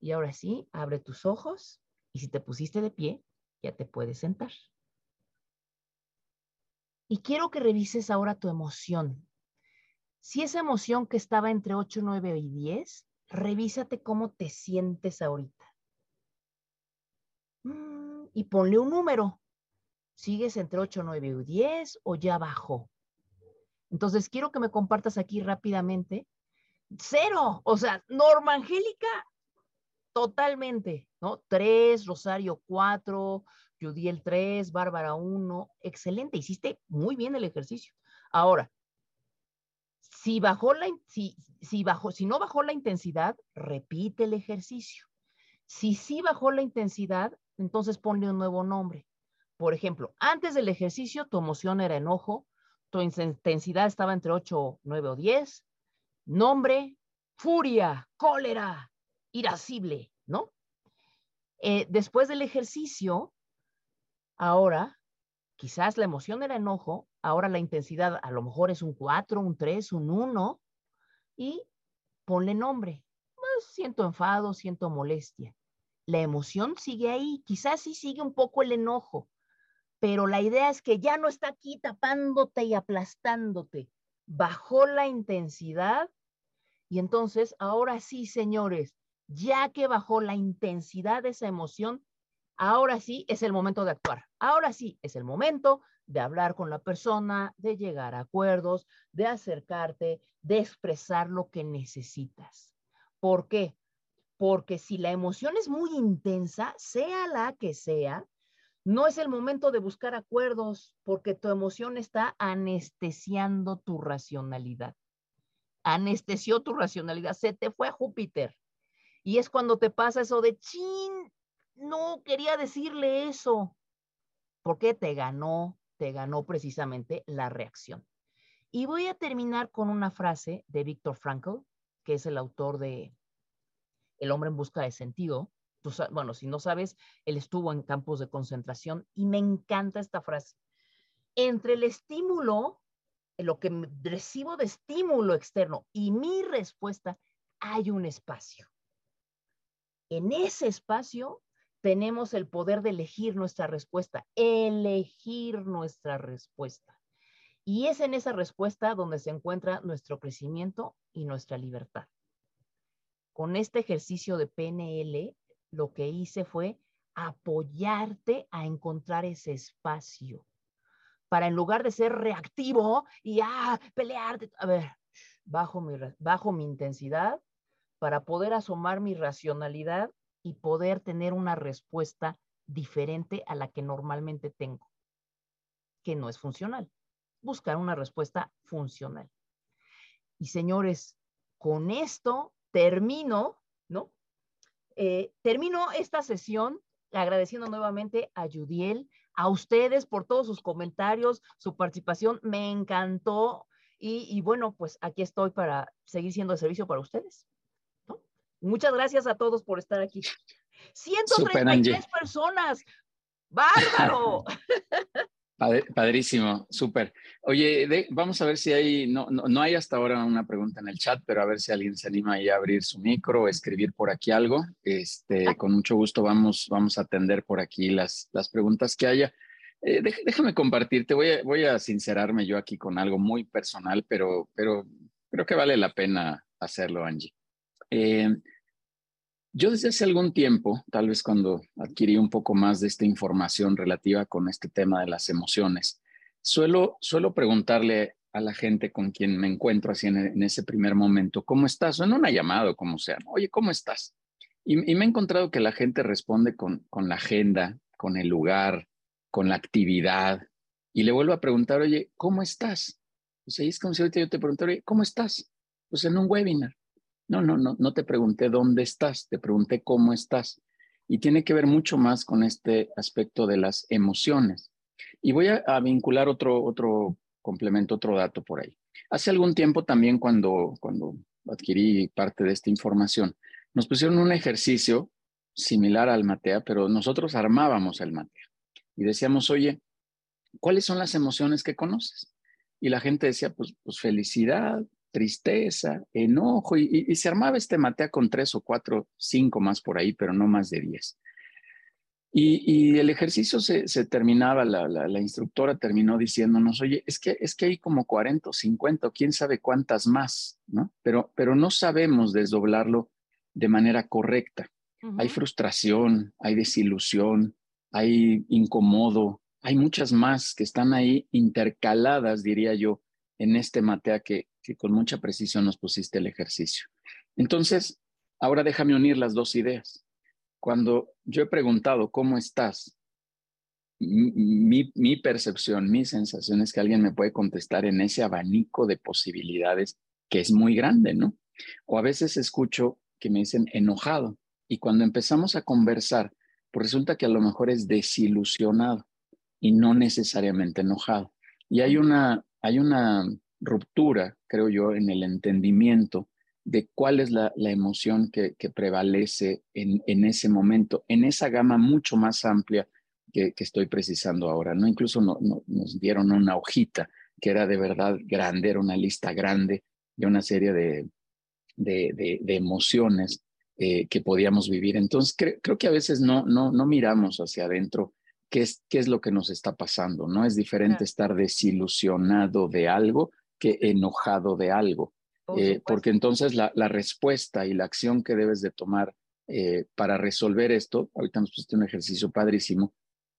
Speaker 2: Y ahora sí, abre tus ojos y si te pusiste de pie, ya te puedes sentar. Y quiero que revises ahora tu emoción. Si esa emoción que estaba entre 8, 9 y 10, revísate cómo te sientes ahorita. Mm, y ponle un número. ¿Sigues entre 8, 9 y 10 o ya bajó? Entonces, quiero que me compartas aquí rápidamente. Cero, o sea, Norma Angélica, totalmente, ¿no? Tres, Rosario cuatro, Judiel tres, Bárbara uno, excelente, hiciste muy bien el ejercicio. Ahora, si bajó la, si, si, bajó, si no bajó la intensidad, repite el ejercicio. Si sí bajó la intensidad, entonces ponle un nuevo nombre. Por ejemplo, antes del ejercicio tu emoción era enojo, tu intensidad estaba entre 8, 9 o 10. Nombre, furia, cólera, irascible, ¿no? Eh, después del ejercicio, ahora, quizás la emoción era enojo, ahora la intensidad a lo mejor es un 4, un 3, un 1, y ponle nombre. Pues, siento enfado, siento molestia. La emoción sigue ahí, quizás sí sigue un poco el enojo, pero la idea es que ya no está aquí tapándote y aplastándote. Bajó la intensidad y entonces, ahora sí, señores, ya que bajó la intensidad de esa emoción, ahora sí es el momento de actuar. Ahora sí es el momento de hablar con la persona, de llegar a acuerdos, de acercarte, de expresar lo que necesitas. ¿Por qué? Porque si la emoción es muy intensa, sea la que sea, no es el momento de buscar acuerdos porque tu emoción está anestesiando tu racionalidad. Anestesió tu racionalidad, se te fue a Júpiter. Y es cuando te pasa eso de, chin, no quería decirle eso. Porque te ganó, te ganó precisamente la reacción. Y voy a terminar con una frase de Víctor Frankl, que es el autor de El hombre en busca de sentido, bueno, si no sabes, él estuvo en campos de concentración y me encanta esta frase. Entre el estímulo, lo que recibo de estímulo externo y mi respuesta, hay un espacio. En ese espacio tenemos el poder de elegir nuestra respuesta, elegir nuestra respuesta. Y es en esa respuesta donde se encuentra nuestro crecimiento y nuestra libertad. Con este ejercicio de PNL lo que hice fue apoyarte a encontrar ese espacio para en lugar de ser reactivo y ah, pelearte, a ver, bajo mi, bajo mi intensidad para poder asomar mi racionalidad y poder tener una respuesta diferente a la que normalmente tengo, que no es funcional. Buscar una respuesta funcional. Y señores, con esto termino, ¿no? Eh, termino esta sesión agradeciendo nuevamente a Judiel, a ustedes por todos sus comentarios, su participación, me encantó y, bueno, pues aquí estoy para seguir siendo de servicio para ustedes. Muchas gracias a todos por estar aquí. 133 personas. ¡Bárbaro!
Speaker 1: padrísimo, súper. Oye, vamos a ver si hay, no, no, hay hasta ahora una pregunta en el chat, pero a ver si alguien se anima a abrir su micro o escribir por aquí algo. Este, ah. con mucho gusto vamos, vamos a atender por aquí las, las preguntas que haya. Eh, déjame compartirte, voy a, voy a sincerarme yo aquí con algo muy personal, pero, pero creo que vale la pena hacerlo, Angie. Eh, yo desde hace algún tiempo, tal vez cuando adquirí un poco más de esta información relativa con este tema de las emociones, suelo, suelo preguntarle a la gente con quien me encuentro así en, ese primer momento, ¿cómo estás? O en una llamada, como sea, oye, ¿cómo estás? Y, me he encontrado que la gente responde con, con la agenda, con el lugar, con la actividad, y le vuelvo a preguntar, oye, ¿cómo estás? O sea, es como si ahorita yo te preguntara, oye, ¿cómo estás? Pues en un webinar. No, no, no, no te pregunté dónde estás, te pregunté cómo estás. Y tiene que ver mucho más con este aspecto de las emociones. Y voy a, vincular otro, otro complemento, otro dato por ahí. Hace algún tiempo también cuando, cuando adquirí parte de esta información, nos pusieron un ejercicio similar al Matea, pero nosotros armábamos el Matea y decíamos, oye, ¿cuáles son las emociones que conoces? Y la gente decía, pues, pues felicidad, tristeza, enojo, y, se armaba este matea con tres o cuatro, cinco más por ahí, pero no más de diez. Y, el ejercicio se, terminaba, la, instructora terminó diciéndonos, oye, es que, es que hay como 40 o 50 o quién sabe cuántas más, ¿no? Pero, pero no sabemos desdoblarlo de manera correcta. Hay frustración, hay desilusión, hay incomodo, hay muchas más que están ahí intercaladas, diría yo, en este matea que, que con mucha precisión nos pusiste el ejercicio. Entonces, ahora déjame unir las dos ideas. Cuando yo he preguntado, ¿cómo estás? Mi, percepción, mi sensación es que alguien me puede contestar en ese abanico de posibilidades que es muy grande, ¿no? O a veces escucho que me dicen enojado y cuando empezamos a conversar, pues resulta que a lo mejor es desilusionado y no necesariamente enojado. Y hay una, hay una ruptura, creo yo, en el entendimiento de cuál es la, emoción que, prevalece en, ese momento, en esa gama mucho más amplia que, estoy precisando ahora. ¿no? Incluso nos dieron una hojita que era de verdad grande, era una lista grande de una serie de, de, emociones eh, que podíamos vivir. Entonces, creo que a veces no, no, no miramos hacia adentro qué es, qué es lo que nos está pasando, ¿no? Es diferente estar desilusionado de algo que enojado de algo. Eh, porque entonces la, la, respuesta y la acción que debes de tomar eh, para resolver esto, ahorita nos pusiste un ejercicio padrísimo,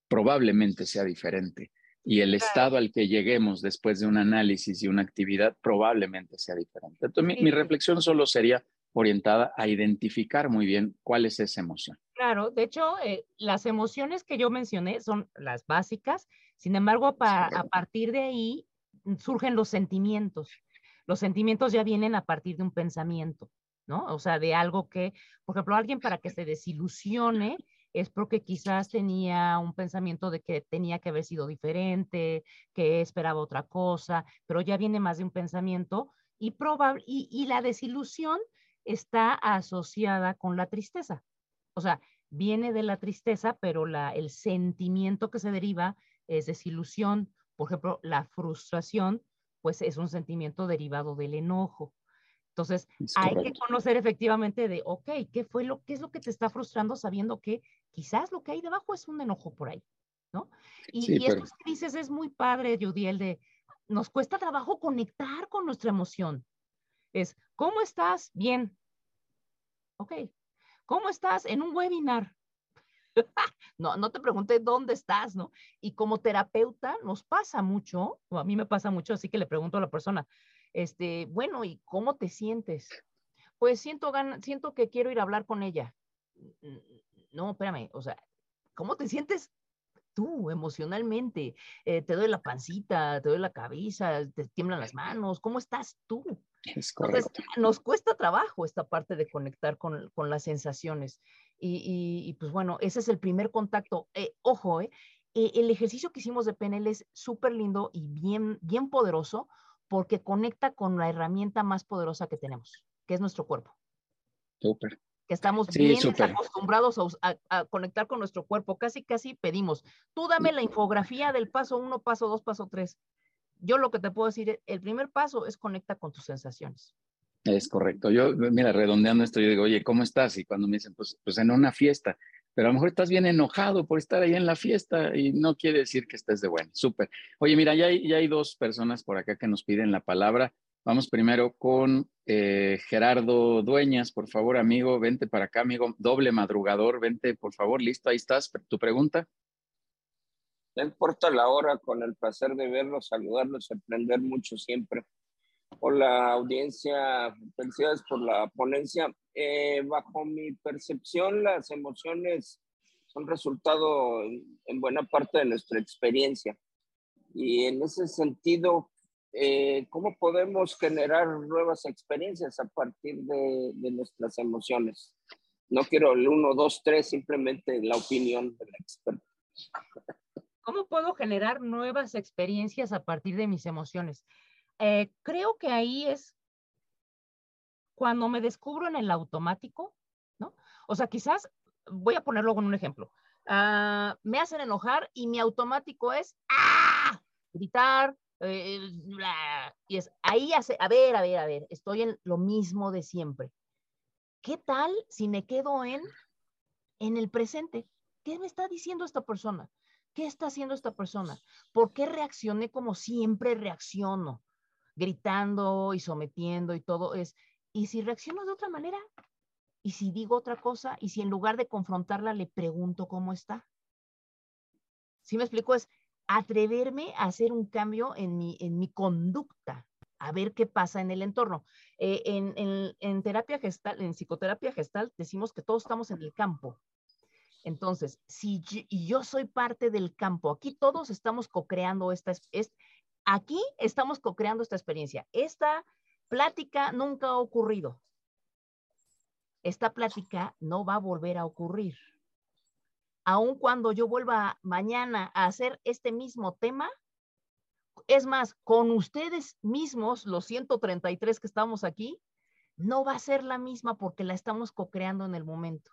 Speaker 1: probablemente sea diferente. Y el estado al que lleguemos después de un análisis y una actividad probablemente sea diferente. Entonces, mi, reflexión solo sería orientada a identificar muy bien cuál es esa emoción.
Speaker 2: Claro, de hecho, eh, las emociones que yo mencioné son las básicas, sin embargo, a partir de ahí surgen los sentimientos. Los sentimientos ya vienen a partir de un pensamiento, ¿no? O sea, de algo que, por ejemplo, alguien para que se desilusione es porque quizás tenía un pensamiento de que tenía que haber sido diferente, que esperaba otra cosa, pero ya viene más de un pensamiento y, probable, y, la desilusión está asociada con la tristeza. O sea, viene de la tristeza, pero la, el sentimiento que se deriva es desilusión. Por ejemplo, la frustración pues es un sentimiento derivado del enojo. Entonces, hay que conocer efectivamente de, ok, ¿qué fue lo, qué es lo que te está frustrando sabiendo que quizás lo que hay debajo es un enojo por ahí, ¿no? Y, esto que dices es muy padre, Judiel, de, nos cuesta trabajo conectar con nuestra emoción. Es, ¿cómo estás? Bien. Ok. ¿Cómo estás en un webinar? no, no te pregunté dónde estás, ¿no? Y como terapeuta nos pasa mucho, o a mí me pasa mucho, así que le pregunto a la persona, este, bueno, ¿y cómo te sientes? Pues siento, siento que quiero ir a hablar con ella. No, espérame, o sea, ¿cómo te sientes tú emocionalmente? Eh, ¿Te doy la pancita? ¿Te doy la cabeza? ¿Te tiemblan las manos? ¿Cómo estás tú?
Speaker 1: Es correcto.
Speaker 2: nos cuesta trabajo esta parte de conectar con, con las sensaciones. Y, pues bueno, ese es el primer contacto. Eh, ojo, eh, eh, el ejercicio que hicimos de PNL es súper lindo y bien, bien poderoso porque conecta con la herramienta más poderosa que tenemos, que es nuestro cuerpo.
Speaker 1: Súper.
Speaker 2: Que estamos bien acostumbrados a, conectar con nuestro cuerpo. Casi, casi pedimos, tú dame la infografía del paso uno, paso dos, paso tres. Yo lo que te puedo decir, el primer paso es conecta con tus sensaciones.
Speaker 1: Es correcto. Yo, mira, redondeando esto, yo digo, oye, ¿cómo estás? Y cuando me dicen, pues, pues en una fiesta, pero a lo mejor estás bien enojado por estar ahí en la fiesta y no quiere decir que estés de bueno. Súper. Oye, mira, ya hay, ya hay dos personas por acá que nos piden la palabra. Vamos primero con eh, Gerardo Dueñas, por favor, amigo, vente para acá, amigo, doble madrugador, vente, por favor, listo, ahí estás, tu pregunta.
Speaker 4: No importa la hora, con el placer de verlos, saludarlos, aprender mucho siempre por la audiencia, felicidades por la ponencia. Eh, bajo mi percepción, las emociones son resultado en, buena parte de nuestra experiencia. Y en ese sentido, eh, ¿cómo podemos generar nuevas experiencias a partir de, de, nuestras emociones? No quiero el uno, dos, tres, simplemente la opinión del experto.
Speaker 2: ¿Cómo puedo generar nuevas experiencias a partir de mis emociones? Eh, creo que ahí es cuando me descubro en el automático, ¿no? O sea, quizás, voy a ponerlo con un ejemplo. Ah, me hacen enojar y mi automático es ¡ah! gritar, eh, y es ahí hace, a ver, a ver, a ver, estoy en lo mismo de siempre. ¿Qué tal si me quedo en, en el presente? ¿Qué me está diciendo esta persona? ¿Qué está haciendo esta persona? ¿Por qué reaccioné como siempre reacciono? Gritando y sometiendo y todo es, ¿y si reacciono de otra manera? ¿Y si digo otra cosa? ¿Y si en lugar de confrontarla le pregunto cómo está? ¿Sí me explico? Es, atreverme a hacer un cambio en mi, en mi conducta, a ver qué pasa en el entorno. Eh, en, en, terapia gestal, en psicoterapia gestal, decimos que todos estamos en el campo. Entonces, si yo, y yo soy parte del campo, aquí todos estamos co-creando esta, es, aquí estamos co-creando esta experiencia. Esta plática nunca ha ocurrido. Esta plática no va a volver a ocurrir. Aun cuando yo vuelva mañana a hacer este mismo tema, es más, con ustedes mismos, los 133 que estamos aquí, no va a ser la misma porque la estamos co-creando en el momento.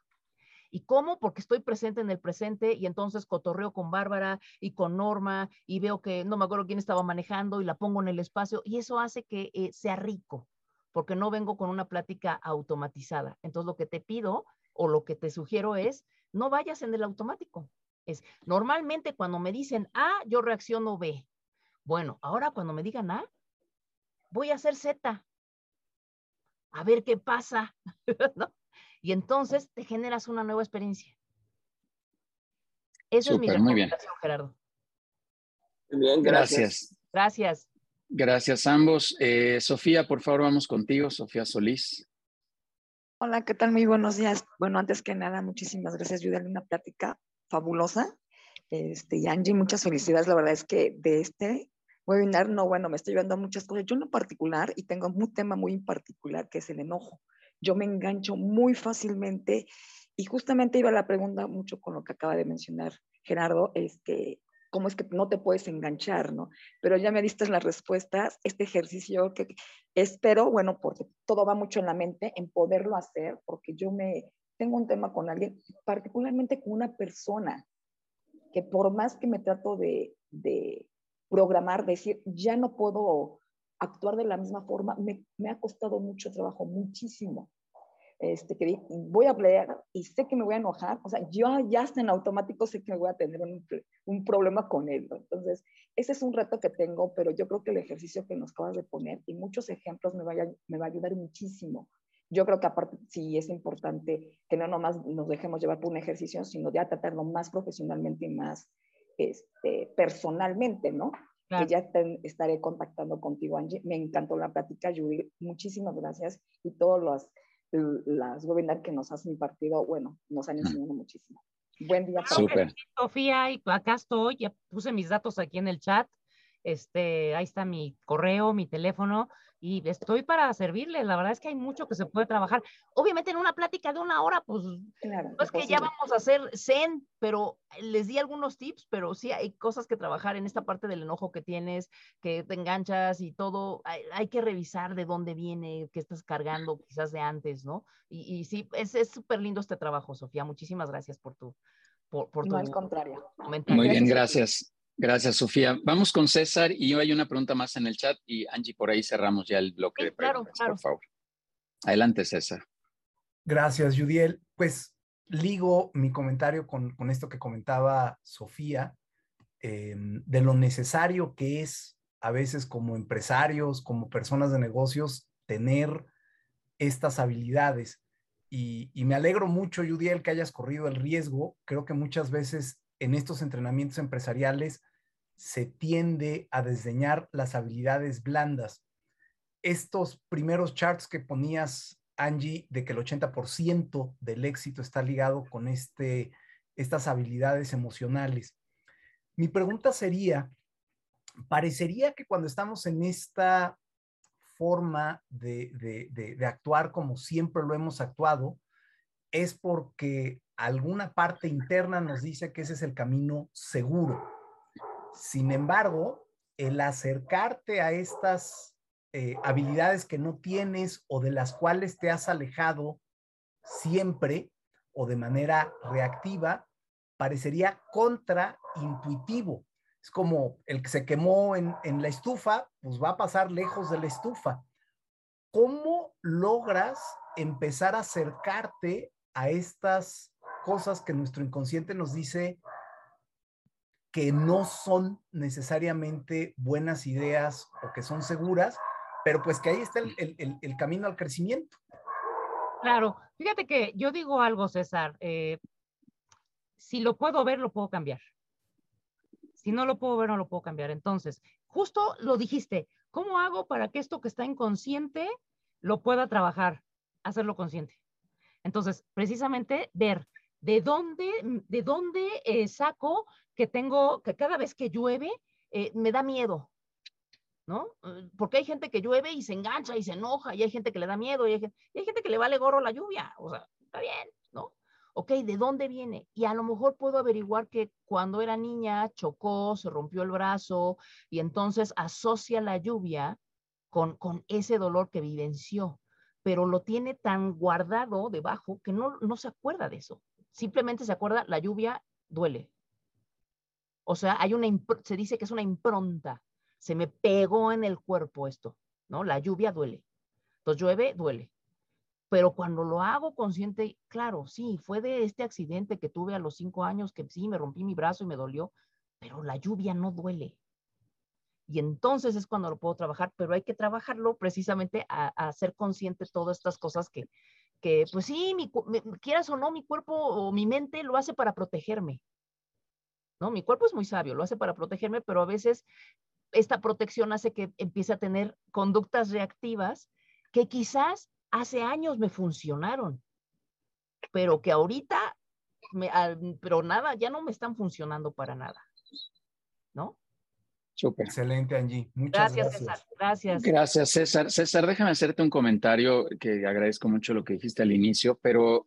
Speaker 2: ¿Y cómo? Porque estoy presente en el presente y entonces cotorreo con Bárbara y con Norma y veo que no me acuerdo quién estaba manejando y la pongo en el espacio y eso hace que eh, sea rico, porque no vengo con una plática automatizada. Entonces lo que te pido o lo que te sugiero es, no vayas en el automático. Es normalmente cuando me dicen A, yo reacciono B. Bueno, ahora cuando me digan A, voy a hacer Z. A ver qué pasa, ¿no? Y entonces te generas una nueva experiencia. Eso es mi recomendación, Gerardo.
Speaker 4: Bien, gracias.
Speaker 2: Gracias.
Speaker 1: Gracias a ambos. Eh, Sofía, por favor, vamos contigo. Sofía Solís.
Speaker 5: Hola, ¿qué tal? Muy buenos días. Bueno, antes que nada, muchísimas gracias, Yudel, una plática fabulosa. Este, y Angie, muchas felicidades. La verdad es que de este webinar, no, bueno, me estoy llevando a muchas cosas. Yo en particular, y tengo un tema muy en particular, que es el enojo yo me engancho muy fácilmente y justamente iba la pregunta mucho con lo que acaba de mencionar Gerardo, este, cómo es que no te puedes enganchar, ¿no? Pero ya me diste las respuestas, este ejercicio que espero, bueno, porque todo va mucho en la mente, en poderlo hacer, porque yo me tengo un tema con alguien, particularmente con una persona, que por más que me trato de, programar, decir, ya no puedo actuar de la misma forma, me ha costado mucho trabajo, muchísimo. Este, que voy a pelear y sé que me voy a enojar, o sea, yo ya hasta en automático sé que voy a tener un, un problema con él. Entonces, ese es un reto que tengo, pero yo creo que el ejercicio que nos acabas de poner y muchos ejemplos me, vaya, me va a ayudar muchísimo. Yo creo que aparte sí es importante que no nomás nos dejemos llevar por un ejercicio, sino ya tratarlo más profesionalmente y más este, personalmente, ¿no? que ya estaré contactando contigo, Angie. Me encantó la plática, Judy. Muchísimas gracias y todos los las webinars que nos has impartido, bueno, nos han enseñado muchísimo. Buen día.
Speaker 1: Súper.
Speaker 2: Sofía, y acá estoy, ya puse mis datos aquí en el chat. Este, ahí está mi correo, mi teléfono y estoy para servirle. La verdad es que hay mucho que se puede trabajar. Obviamente en una plática de una hora, pues claro, no es que ya vamos a hacer zen, pero les di algunos tips, pero sí hay cosas que trabajar en esta parte del enojo que tienes, que te enganchas y todo. Hay, que revisar de dónde viene, qué estás cargando quizás de antes, ¿no? Y, sí, es súper lindo este trabajo, Sofía. Muchísimas gracias por tu... Por, por
Speaker 5: no, al contrario.
Speaker 1: Muy bien, gracias. Gracias, Sofía. Vamos con César y hay una pregunta más en el chat y Angie, por ahí cerramos ya el bloque de preguntas, por favor. Adelante, César.
Speaker 6: Gracias, Judiel. Pues ligo mi comentario con, esto que comentaba Sofía, em, de lo necesario que es a veces como empresarios, como personas de negocios, tener estas habilidades. Y, y me alegro mucho, Judiel, que hayas corrido el riesgo. Creo que muchas veces en estos entrenamientos empresariales se tiende a desdeñar las habilidades blandas. Estos primeros charts que ponías, Angie, de que el 80% del éxito está ligado con este, estas habilidades emocionales. Mi pregunta sería, parecería que cuando estamos en esta forma de, de actuar como siempre lo hemos actuado, es porque alguna parte interna nos dice que ese es el camino seguro. Sin embargo, el acercarte a estas eh, habilidades que no tienes o de las cuales te has alejado siempre o de manera reactiva, parecería contraintuitivo. Es como el que se quemó en, en la estufa, pues va a pasar lejos de la estufa. ¿Cómo logras empezar a acercarte a estas cosas que nuestro inconsciente nos dice que no son necesariamente buenas ideas o que son seguras, pero pues que ahí está el, camino al crecimiento.
Speaker 2: Claro, fíjate que yo digo algo, César, eh, si lo puedo ver, lo puedo cambiar. Si no lo puedo ver, no lo puedo cambiar. Entonces, justo lo dijiste, ¿cómo hago para que esto que está inconsciente lo pueda trabajar, hacerlo consciente? Entonces, precisamente ver de dónde, de dónde eh, saco que tengo, que cada vez que llueve, eh, me da miedo, ¿no? Eh, porque hay gente que llueve y se engancha y se enoja, y hay gente que le da miedo, y hay, gente que le vale gorro la lluvia, o sea, está bien, ¿no? Ok, ¿de dónde viene? Y a lo mejor puedo averiguar que cuando era niña chocó, se rompió el brazo, y entonces asocia la lluvia con, con ese dolor que vivenció, pero lo tiene tan guardado debajo que no, no se acuerda de eso. Simplemente se acuerda, la lluvia duele, o sea, hay una, se dice que es una impronta. Se me pegó en el cuerpo esto, ¿no? La lluvia duele. Entonces llueve, duele. Pero cuando lo hago consciente, claro, sí, fue de este accidente que tuve a los cinco años, que sí, me rompí mi brazo y me dolió, pero la lluvia no duele. Y entonces es cuando lo puedo trabajar, pero hay que trabajarlo precisamente a, hacer consciente todas estas cosas que, que pues sí, mi, quieras o no, mi cuerpo o mi mente lo hace para protegerme. ¿no? Mi cuerpo es muy sabio, lo hace para protegerme, pero a veces esta protección hace que empiece a tener conductas reactivas que quizás hace años me funcionaron, pero que ahorita, me, pero nada, ya no me están funcionando para nada.
Speaker 6: Súper. Excelente, Angie. Muchas gracias.
Speaker 2: Gracias, César. Gracias.
Speaker 1: Gracias, César. César, déjame hacerte un comentario que agradezco mucho lo que dijiste al inicio, pero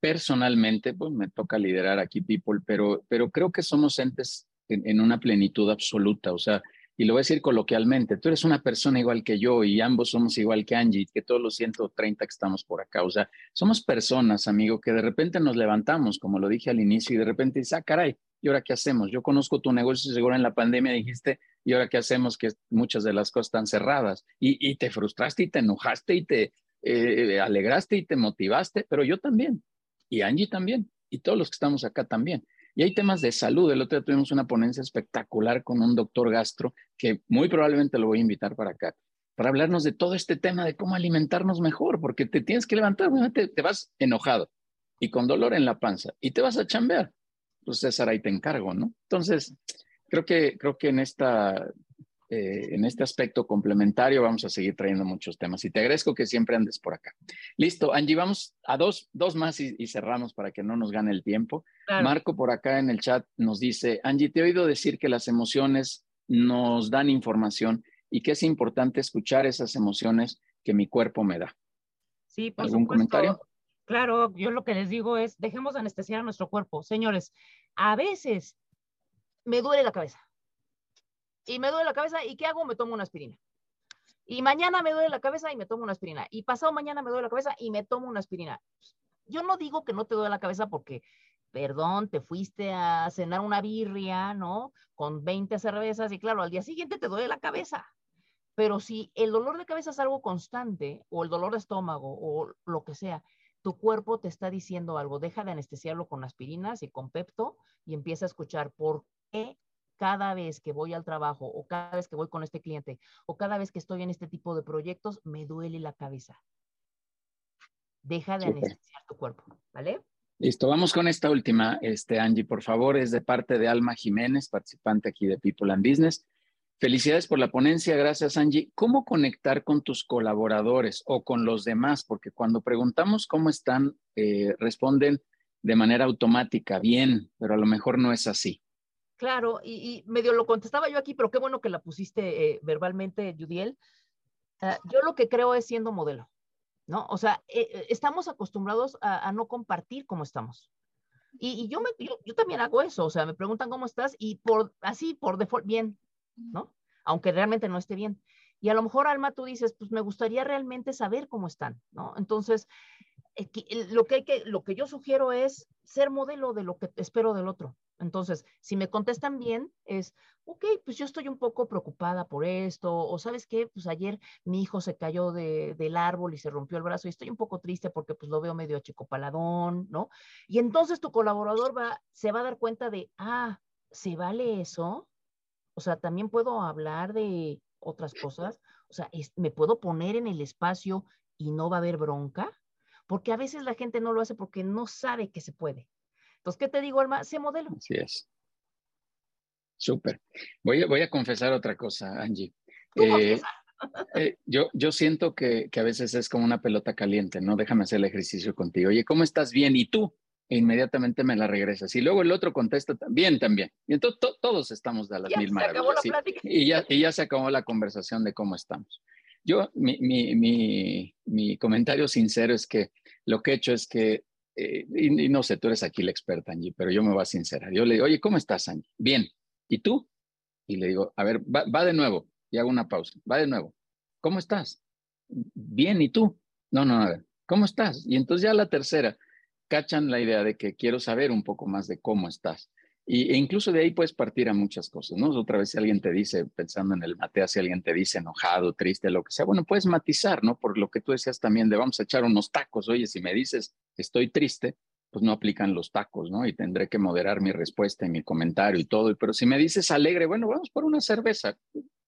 Speaker 1: personalmente, pues me toca liderar aquí People, pero, pero creo que somos entes en, una plenitud absoluta, o sea, y lo voy a decir coloquialmente, tú eres una persona igual que yo y ambos somos igual que Angie, que todos los 130 que estamos por acá, o sea, somos personas, amigo, que de repente nos levantamos, como lo dije al inicio, y de repente dices, ah, caray, ¿y ahora qué hacemos? Yo conozco tu negocio, seguro en la pandemia dijiste, ¿y ahora qué hacemos? Que muchas de las cosas están cerradas, y, y te frustraste y te enojaste y te, eh, alegraste y te motivaste, pero yo también, y Angie también, y todos los que estamos acá también. Y hay temas de salud. El otro día tuvimos una ponencia espectacular con un doctor gastro que muy probablemente lo voy a invitar para acá, para hablarnos de todo este tema de cómo alimentarnos mejor, porque te tienes que levantar, te, te vas enojado y con dolor en la panza y te vas a chambear. Pues César, ahí te encargo, ¿no? Entonces, creo que, creo que en esta eh, en este aspecto complementario vamos a seguir trayendo muchos temas y te agradezco que siempre andes por acá. Listo, Angie, vamos a dos, dos más y, cerramos para que no nos gane el tiempo. Marco por acá en el chat nos dice, Angie, te he oído decir que las emociones nos dan información y que es importante escuchar esas emociones que mi cuerpo me da.
Speaker 2: Sí, por ¿Algún comentario? Claro, yo lo que les digo es, dejemos anestesiar a nuestro cuerpo. Señores, a veces me duele la cabeza y me duele la cabeza, ¿y qué hago? Me tomo una aspirina. Y mañana me duele la cabeza y me tomo una aspirina. Y pasado mañana me duele la cabeza y me tomo una aspirina. Yo no digo que no te duele la cabeza porque, perdón, te fuiste a cenar una birria, ¿no? Con 20 cervezas y claro, al día siguiente te duele la cabeza. Pero si el dolor de cabeza es algo constante o el dolor de estómago o lo que sea, tu cuerpo te está diciendo algo, deja de anestesiarlo con aspirinas y con pepto y empieza a escuchar por qué cada vez que voy al trabajo o cada vez que voy con este cliente o cada vez que estoy en este tipo de proyectos, me duele la cabeza. Deja de anestesiar tu cuerpo, ¿vale?
Speaker 1: Listo, vamos con esta última, este, Angie, por favor, es de parte de Alma Jiménez, participante aquí de People and Business. Felicidades por la ponencia, gracias Angie. ¿Cómo conectar con tus colaboradores o con los demás? Porque cuando preguntamos cómo están, eh, responden de manera automática, bien, pero a lo mejor no es así.
Speaker 2: Claro, y, medio lo contestaba yo aquí, pero qué bueno que la pusiste eh, verbalmente, Judiel. Ah, yo lo que creo es siendo modelo, ¿no? O sea, eh, eh, estamos acostumbrados a, no compartir cómo estamos. Y, yo, me, yo, también hago eso, o sea, me preguntan cómo estás y por así, por default, bien, ¿no? Aunque realmente no esté bien. Y a lo mejor, Alma, tú dices, pues me gustaría realmente saber cómo están, ¿no? Entonces, lo que, hay que, lo que yo sugiero es ser modelo de lo que espero del otro. Entonces, si me contestan bien, es, ok, pues yo estoy un poco preocupada por esto, o sabes qué, pues ayer mi hijo se cayó del árbol y se rompió el brazo y estoy un poco triste porque pues lo veo medio achicopaladón, ¿no? Y entonces tu colaborador va, se va a dar cuenta de, ah, ¿se vale eso? O sea, también puedo hablar de otras cosas, o sea, me puedo poner en el espacio y no va a haber bronca, porque a veces la gente no lo hace porque no sabe que se puede. Entonces, ¿qué te digo, Alma? Sé modelo.
Speaker 1: Así es. Súper. Voy, a, voy a confesar otra cosa, Angie. Eh, eh, yo, yo siento que, que, a veces es como una pelota caliente, ¿no? Déjame hacer el ejercicio contigo. Oye, ¿cómo estás? Bien. ¿Y tú? E inmediatamente me la regresas. Y luego el otro contesta también, también. Y entonces todos estamos de las mil maravillas. Y, ya, y ya se acabó la conversación de cómo estamos. Yo, mi, mi, mi, mi comentario sincero es que lo que he hecho es que, eh, y, no sé, tú eres aquí la experta, Angie, pero yo me voy a sincerar. Yo le digo, oye, ¿cómo estás, Angie? Bien. ¿Y tú? Y le digo, a ver, va, va de nuevo. Y hago una pausa. Va de nuevo. ¿Cómo estás? Bien. ¿Y tú? No, no, a ver. ¿Cómo estás? Y entonces ya la tercera, cachan la idea de que quiero saber un poco más de cómo estás. Y, e incluso de ahí puedes partir a muchas cosas, ¿no? Otra vez si alguien te dice, pensando en el Matea, si alguien te dice enojado, triste, lo que sea, bueno, puedes matizar, ¿no? Por lo que tú decías también de vamos a echar unos tacos. Oye, si me dices estoy triste, pues no aplican los tacos, ¿no? Y tendré que moderar mi respuesta y mi comentario y todo. Pero si me dices alegre, bueno, vamos por una cerveza,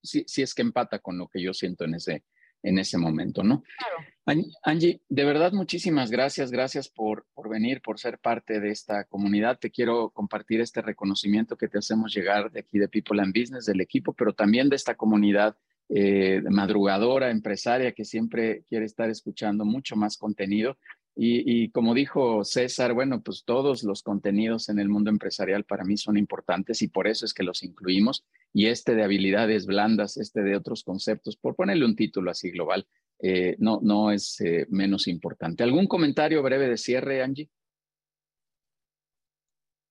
Speaker 1: si, si es que empata con lo que yo siento en ese, en ese momento, ¿no? Claro. Angie, de verdad, muchísimas gracias. Gracias por, por venir, por ser parte de esta comunidad. Te quiero compartir este reconocimiento que te hacemos llegar de aquí de People and Business, del equipo, pero también de esta comunidad eh, madrugadora, empresaria, que siempre quiere estar escuchando mucho más contenido. Y, como dijo César, bueno, pues todos los contenidos en el mundo empresarial para mí son importantes y por eso es que los incluimos. Y este de habilidades blandas, este de otros conceptos, por ponerle un título así global, eh, no, no es eh, menos importante. ¿Algún comentario breve de cierre, Angie?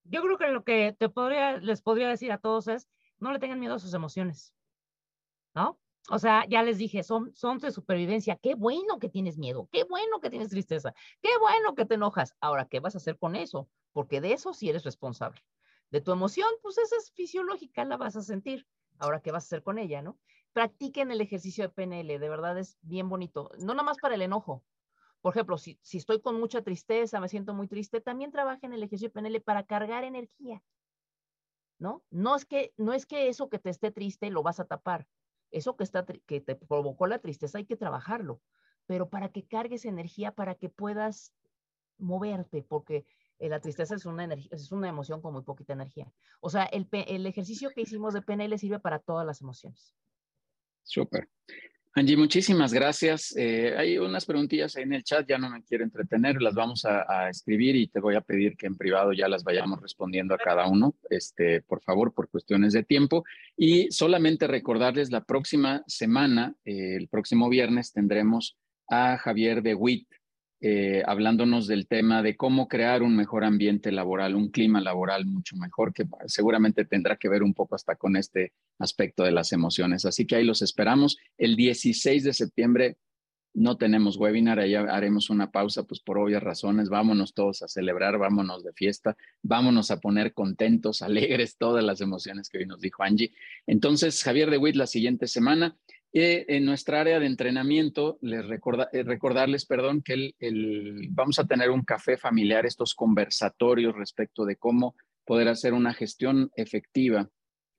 Speaker 2: Yo creo que lo que les podría decir a todos es, no le tengan miedo a sus emociones, ¿no? O sea, ya les dije, son, son de supervivencia. Qué bueno que tienes miedo, qué bueno que tienes tristeza, qué bueno que te enojas. Ahora, ¿qué vas a hacer con eso? Porque de eso sí eres responsable. De tu emoción, pues esa es fisiológica, la vas a sentir. Ahora, ¿qué vas a hacer con ella, no? Practiquen el ejercicio de PNL, de verdad es bien bonito. No nada más para el enojo. Por ejemplo, si, si estoy con mucha tristeza, me siento muy triste, también trabajen el ejercicio de PNL para cargar energía. ¿No? No es que, no es que eso que te esté triste lo vas a tapar eso que, está, que te provocó la tristeza hay que trabajarlo, pero para que cargues energía, para que puedas moverte, porque eh, la tristeza es una, energía, es una emoción con muy poquita energía. O sea, el, ejercicio que hicimos de PNL sirve para todas las emociones.
Speaker 1: Súper. Angie, muchísimas gracias. Eh, hay unas preguntillas ahí en el chat, ya no me quiero entretener, las vamos a, escribir y te voy a pedir que en privado ya las vayamos respondiendo a cada uno, este, por favor, por cuestiones de tiempo. Y solamente recordarles, la próxima semana, eh, el próximo viernes, tendremos a Javier de WIT eh, hablándonos del tema de cómo crear un mejor ambiente laboral, un clima laboral mucho mejor, que seguramente tendrá que ver un poco hasta con este aspecto de las emociones. Así que ahí los esperamos. El 16 de septiembre no tenemos webinar, ahí haremos una pausa, pues por obvias razones, vámonos todos a celebrar, vámonos de fiesta, vámonos a poner contentos, alegres, todas las emociones que hoy nos dijo Angie. Entonces, Javier de Witt la siguiente semana en nuestra área de entrenamiento, les eh, recordarles, perdón, que el, vamos a tener un café familiar, estos conversatorios respecto de cómo poder hacer una gestión efectiva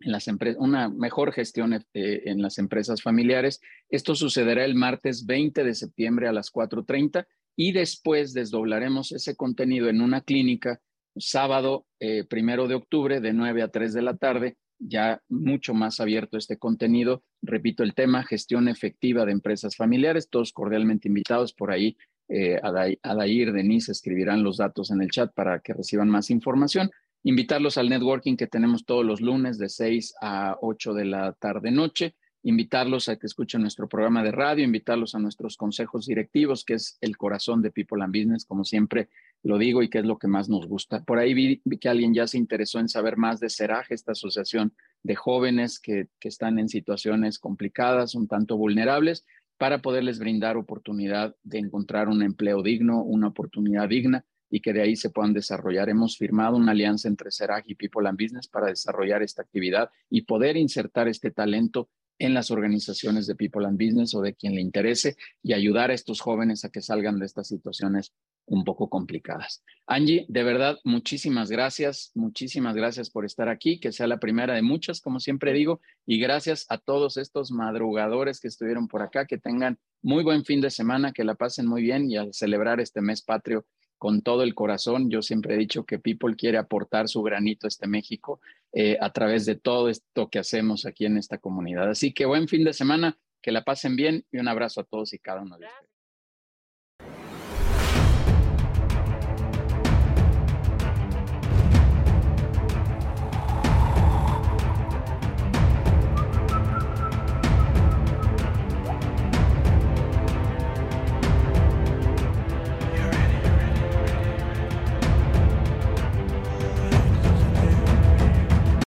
Speaker 1: en las empresas, una mejor gestión eh, en las empresas familiares. Esto sucederá el martes 20 de septiembre a las 4.30 y después desdoblaremos ese contenido en una clínica sábado eh, primero de octubre de 9 a 3 de la tarde ya mucho más abierto este contenido. Repito el tema, gestión efectiva de empresas familiares, todos cordialmente invitados por ahí. Eh, Adair, Denise escribirán los datos en el chat para que reciban más información. Invitarlos al networking que tenemos todos los lunes de 6 a 8 de la tarde noche. Invitarlos a que escuchen nuestro programa de radio, invitarlos a nuestros consejos directivos, que es el corazón de People and Business, como siempre lo digo y que es lo que más nos gusta. Por ahí vi, que alguien ya se interesó en saber más de CERAJ, esta asociación de jóvenes que, que están en situaciones complicadas, un tanto vulnerables, para poderles brindar oportunidad de encontrar un empleo digno, una oportunidad digna y que de ahí se puedan desarrollar. Hemos firmado una alianza entre CERAJ y People and Business para desarrollar esta actividad y poder insertar este talento en las organizaciones de People and Business o de quien le interese y ayudar a estos jóvenes a que salgan de estas situaciones un poco complicadas. Angie, de verdad, muchísimas gracias, muchísimas gracias por estar aquí, que sea la primera de muchas, como siempre digo, y gracias a todos estos madrugadores que estuvieron por acá, que tengan muy buen fin de semana, que la pasen muy bien y a celebrar este mes patrio con todo el corazón. Yo siempre he dicho que People quiere aportar su granito a este México eh, a través de todo esto que hacemos aquí en esta comunidad. Así que buen fin de semana, que la pasen bien y un abrazo a todos y cada uno de ustedes.